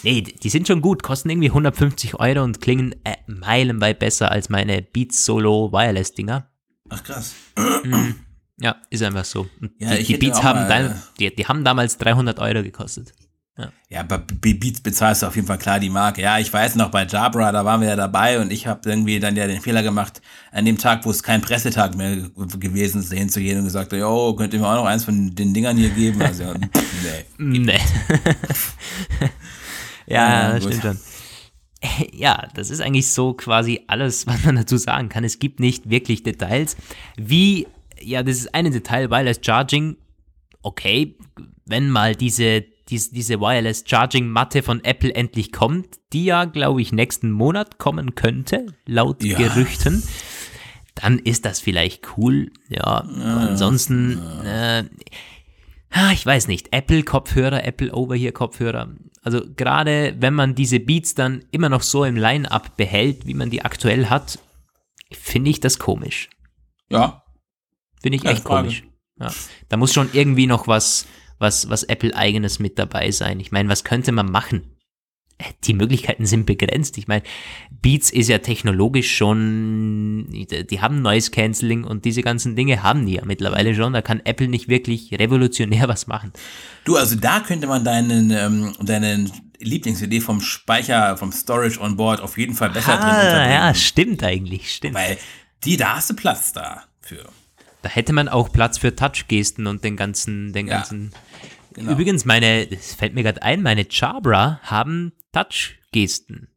Speaker 1: Nee, die sind schon gut, kosten irgendwie 150 Euro und klingen äh, meilenweit besser als meine Beats Solo Wireless Dinger.
Speaker 2: Ach krass.
Speaker 1: Mhm. Ja, ist einfach so. Ja, die, die Beats haben, mal, da, die, die haben damals 300 Euro gekostet.
Speaker 2: Ja. ja, bei Beats bezahlst du auf jeden Fall klar die Marke. Ja, ich weiß noch, bei Jabra, da waren wir ja dabei und ich habe irgendwie dann ja den Fehler gemacht, an dem Tag, wo es kein Pressetag mehr gewesen ist, hinzugehen und gesagt, jo, könnt ihr mir auch noch eins von den Dingern hier geben? Also, (laughs) nee.
Speaker 1: nee. (laughs) Ja, ja stimmt schon. (laughs) Ja, das ist eigentlich so quasi alles, was man dazu sagen kann. Es gibt nicht wirklich Details. Wie, ja, das ist eine Detail, Wireless Charging. Okay, wenn mal diese, diese, diese Wireless Charging Matte von Apple endlich kommt, die ja, glaube ich, nächsten Monat kommen könnte, laut ja. Gerüchten, dann ist das vielleicht cool. Ja, ja ansonsten, ja. Äh, ich weiß nicht, Apple-Kopfhörer, Apple Over-Here-Kopfhörer. Also gerade wenn man diese Beats dann immer noch so im Line-up behält, wie man die aktuell hat, finde ich das komisch.
Speaker 2: Ja.
Speaker 1: Finde ich Keine echt Frage. komisch. Ja. Da muss schon irgendwie noch was, was, was Apple-eigenes mit dabei sein. Ich meine, was könnte man machen? Die Möglichkeiten sind begrenzt. Ich meine, Beats ist ja technologisch schon, die haben Noise Cancelling und diese ganzen Dinge haben die ja mittlerweile schon. Da kann Apple nicht wirklich revolutionär (laughs) was machen.
Speaker 2: Du, also da könnte man deinen, ähm, deinen Lieblingsidee vom Speicher, vom Storage on Board auf jeden Fall besser ah, drin
Speaker 1: Ja, stimmt eigentlich, stimmt.
Speaker 2: Weil die, da hast du Platz dafür.
Speaker 1: Da hätte man auch Platz für Touchgesten und den ganzen, den ja. ganzen Genau. Übrigens, meine, es fällt mir gerade ein, meine Jabra haben Touch-Gesten.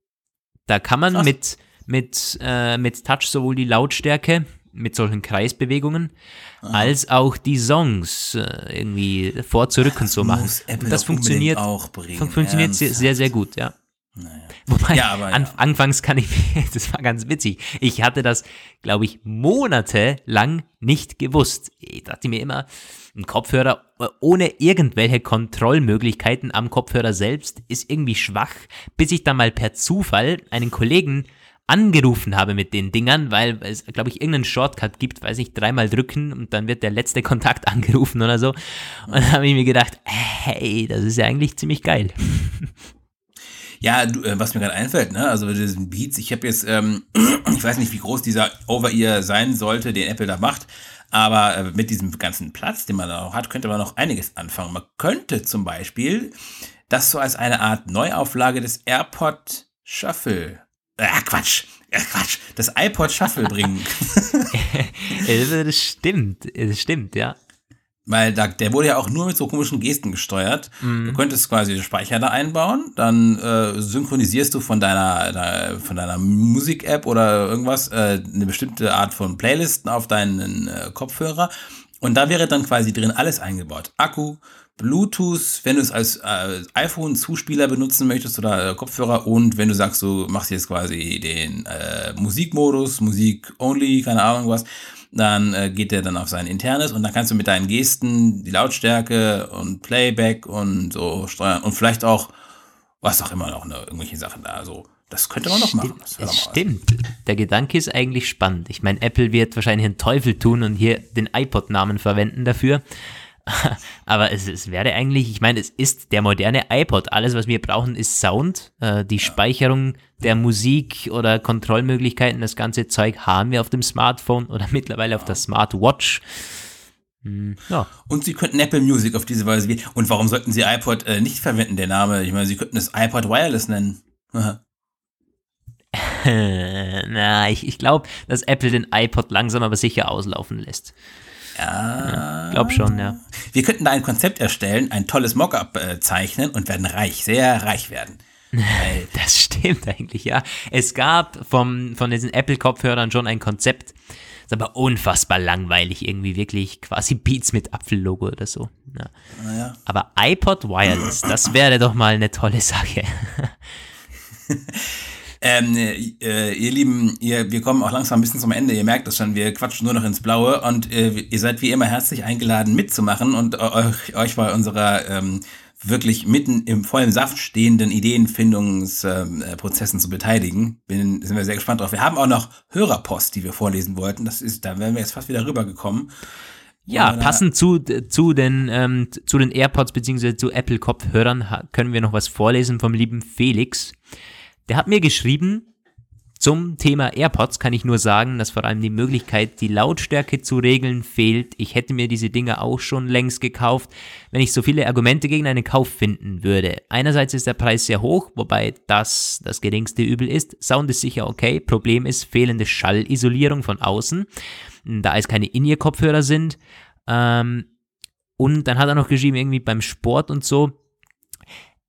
Speaker 1: Da kann man mit, mit, äh, mit Touch sowohl die Lautstärke mit solchen Kreisbewegungen, Aha. als auch die Songs äh, irgendwie vor, zurück ja, und so machen. Und das funktioniert,
Speaker 2: auch bringen,
Speaker 1: funktioniert sehr, sehr, sehr gut, ja. Naja. Wobei, ja, aber, an, anfangs kann ich, (laughs) das war ganz witzig. Ich hatte das, glaube ich, monatelang nicht gewusst. Ich dachte mir immer, ein Kopfhörer ohne irgendwelche Kontrollmöglichkeiten am Kopfhörer selbst ist irgendwie schwach, bis ich dann mal per Zufall einen Kollegen angerufen habe mit den Dingern, weil es, glaube ich, irgendeinen Shortcut gibt, weiß ich, dreimal drücken und dann wird der letzte (laughs) Kontakt angerufen oder so. Und dann habe ich mir gedacht, hey, das ist ja eigentlich ziemlich geil.
Speaker 2: Ja, du, äh, was mir gerade einfällt, ne, also diesen Beats, ich habe jetzt, ähm, (clears throat) ich weiß nicht, wie groß dieser Over-Ear sein sollte, den Apple da macht, aber äh, mit diesem ganzen Platz, den man da noch hat, könnte man noch einiges anfangen. Man könnte zum Beispiel das so als eine Art Neuauflage des AirPod Shuffle äh, Quatsch. (laughs) Äh, Quatsch. Das iPod Shuffle bringen. (laughs)
Speaker 1: das stimmt. Das stimmt, ja.
Speaker 2: Weil da, der wurde ja auch nur mit so komischen Gesten gesteuert. Mhm. Du könntest quasi den Speicher da einbauen, dann äh, synchronisierst du von deiner, deiner von deiner Musik-App oder irgendwas äh, eine bestimmte Art von Playlisten auf deinen äh, Kopfhörer. Und da wäre dann quasi drin alles eingebaut. Akku, Bluetooth, wenn du es als äh, iPhone-Zuspieler benutzen möchtest oder äh, Kopfhörer und wenn du sagst, du machst jetzt quasi den äh, Musikmodus, Musik only, keine Ahnung was, dann äh, geht der dann auf sein internes und dann kannst du mit deinen Gesten die Lautstärke und Playback und so steuern und vielleicht auch, was auch immer noch, ne, irgendwelche Sachen da. So, das könnte man noch machen.
Speaker 1: Das stimmt. Der Gedanke ist eigentlich spannend. Ich meine, Apple wird wahrscheinlich einen Teufel tun und hier den iPod-Namen verwenden dafür. (laughs) Aber es, es, wäre eigentlich, ich meine, es ist der moderne iPod. Alles, was wir brauchen, ist Sound. Äh, die ja. Speicherung der Musik oder Kontrollmöglichkeiten, das ganze Zeug haben wir auf dem Smartphone oder (laughs) mittlerweile auf der Smartwatch.
Speaker 2: Hm, ja. Und sie könnten Apple Music auf diese Weise wählen. Und warum sollten sie iPod äh, nicht verwenden, der Name? Ich meine, sie könnten es iPod Wireless nennen. (laughs)
Speaker 1: Na, ich, ich glaube, dass Apple den iPod langsam aber sicher auslaufen lässt.
Speaker 2: Ja.
Speaker 1: ja glaub schon, ja.
Speaker 2: Wir könnten da ein Konzept erstellen, ein tolles Mockup äh, zeichnen und werden reich, sehr reich werden. (laughs)
Speaker 1: das stimmt eigentlich, ja. Es gab vom, von diesen Apple-Kopfhörern schon ein Konzept. Ist aber unfassbar langweilig, irgendwie wirklich quasi Beats mit Apfellogo oder so. Ja.
Speaker 2: ja.
Speaker 1: Aber iPod Wireless, das wäre doch mal eine tolle Sache. (laughs)
Speaker 2: Ähm, äh, ihr Lieben, ihr, wir kommen auch langsam ein bisschen zum Ende. Ihr merkt das schon, wir quatschen nur noch ins Blaue und äh, ihr seid wie immer herzlich eingeladen mitzumachen und euch, euch bei unserer ähm, wirklich mitten im vollen Saft stehenden Ideenfindungsprozessen äh, zu beteiligen. Bin, sind wir sehr gespannt drauf. Wir haben auch noch Hörerpost, die wir vorlesen wollten. Das ist, da wären wir jetzt fast wieder rübergekommen.
Speaker 1: Ja, passend zu, zu, den, ähm, zu den AirPods bzw. zu Apple-Kopfhörern können wir noch was vorlesen vom lieben Felix. Der hat mir geschrieben, zum Thema AirPods kann ich nur sagen, dass vor allem die Möglichkeit, die Lautstärke zu regeln, fehlt. Ich hätte mir diese Dinge auch schon längst gekauft, wenn ich so viele Argumente gegen einen Kauf finden würde. Einerseits ist der Preis sehr hoch, wobei das das geringste Übel ist. Sound ist sicher okay. Problem ist fehlende Schallisolierung von außen, da es keine In-Ear-Kopfhörer sind. Ähm, und dann hat er noch geschrieben, irgendwie beim Sport und so.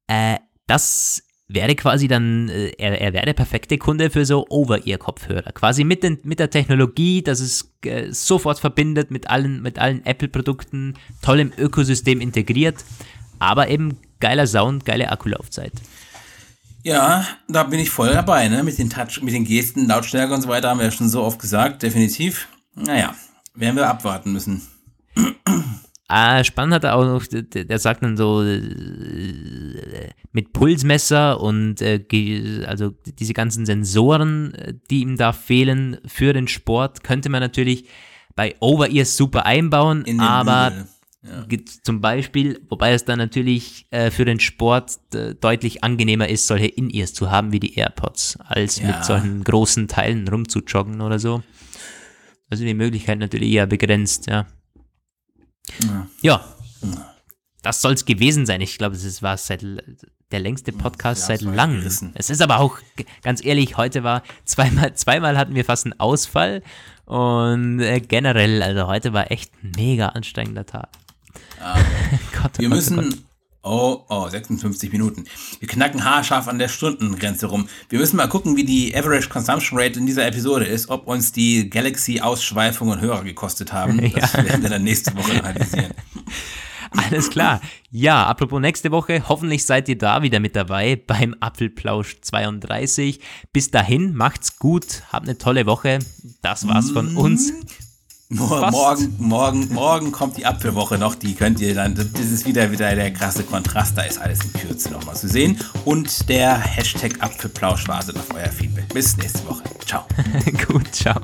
Speaker 1: Äh, das wäre quasi dann, äh, er, er wäre der perfekte Kunde für so Over-Ear-Kopfhörer. Quasi mit, den, mit der Technologie, dass es äh, sofort verbindet mit allen, mit allen Apple-Produkten, toll im Ökosystem integriert, aber eben geiler Sound, geile Akkulaufzeit.
Speaker 2: Ja, da bin ich voll dabei, ne? Mit den Touch, mit den Gesten, Lautstärke und so weiter haben wir ja schon so oft gesagt, definitiv. Naja, werden wir abwarten müssen.
Speaker 1: Ah, spannend hat er auch noch, der, sagt dann so äh, mit Pulsmesser und äh, also diese ganzen Sensoren, äh, die ihm da fehlen für den Sport, könnte man natürlich bei Over-Ears super einbauen, aber ja. zum Beispiel, wobei es dann natürlich äh, für den Sport äh, deutlich angenehmer ist, solche In-Ears zu haben wie die AirPods, als ja. mit solchen großen Teilen rumzujoggen oder so. Also die Möglichkeit natürlich eher begrenzt, ja. Ja. ja. Das soll es gewesen sein. Ich glaube, es war seit der längste Podcast ja, seit langem. Es ist aber auch, ganz ehrlich, heute war zweimal, (laughs) zweimal hatten wir fast einen Ausfall und äh, generell, also heute war echt ein mega anstrengender Tag.
Speaker 2: Ja. (laughs) Gott, oh wir Gott, oh müssen, Gott. Oh, oh, 56 Minuten. Wir knacken haarscharf an der Stundengrenze rum. Wir müssen mal gucken, wie die Average Consumption Rate in dieser Episode ist, ob uns die Galaxy-Ausschweifungen Hörer gekostet haben. (laughs) Das ja. werden wir dann nächste Woche analysieren. (laughs)
Speaker 1: Alles klar. Ja, apropos nächste Woche, hoffentlich seid ihr da wieder mit dabei beim Apfelplausch 32. Bis dahin, macht's gut, habt eine tolle Woche. Das war's von uns.
Speaker 2: Morgen, morgen, morgen kommt die Apfelwoche noch, die könnt ihr dann, das ist wieder, wieder der krasse Kontrast, da ist alles in Kürze nochmal zu sehen. Und der Hashtag Apfelplausch wartet auf euer Feedback. Bis nächste Woche. Ciao. (laughs)
Speaker 1: Gut, ciao.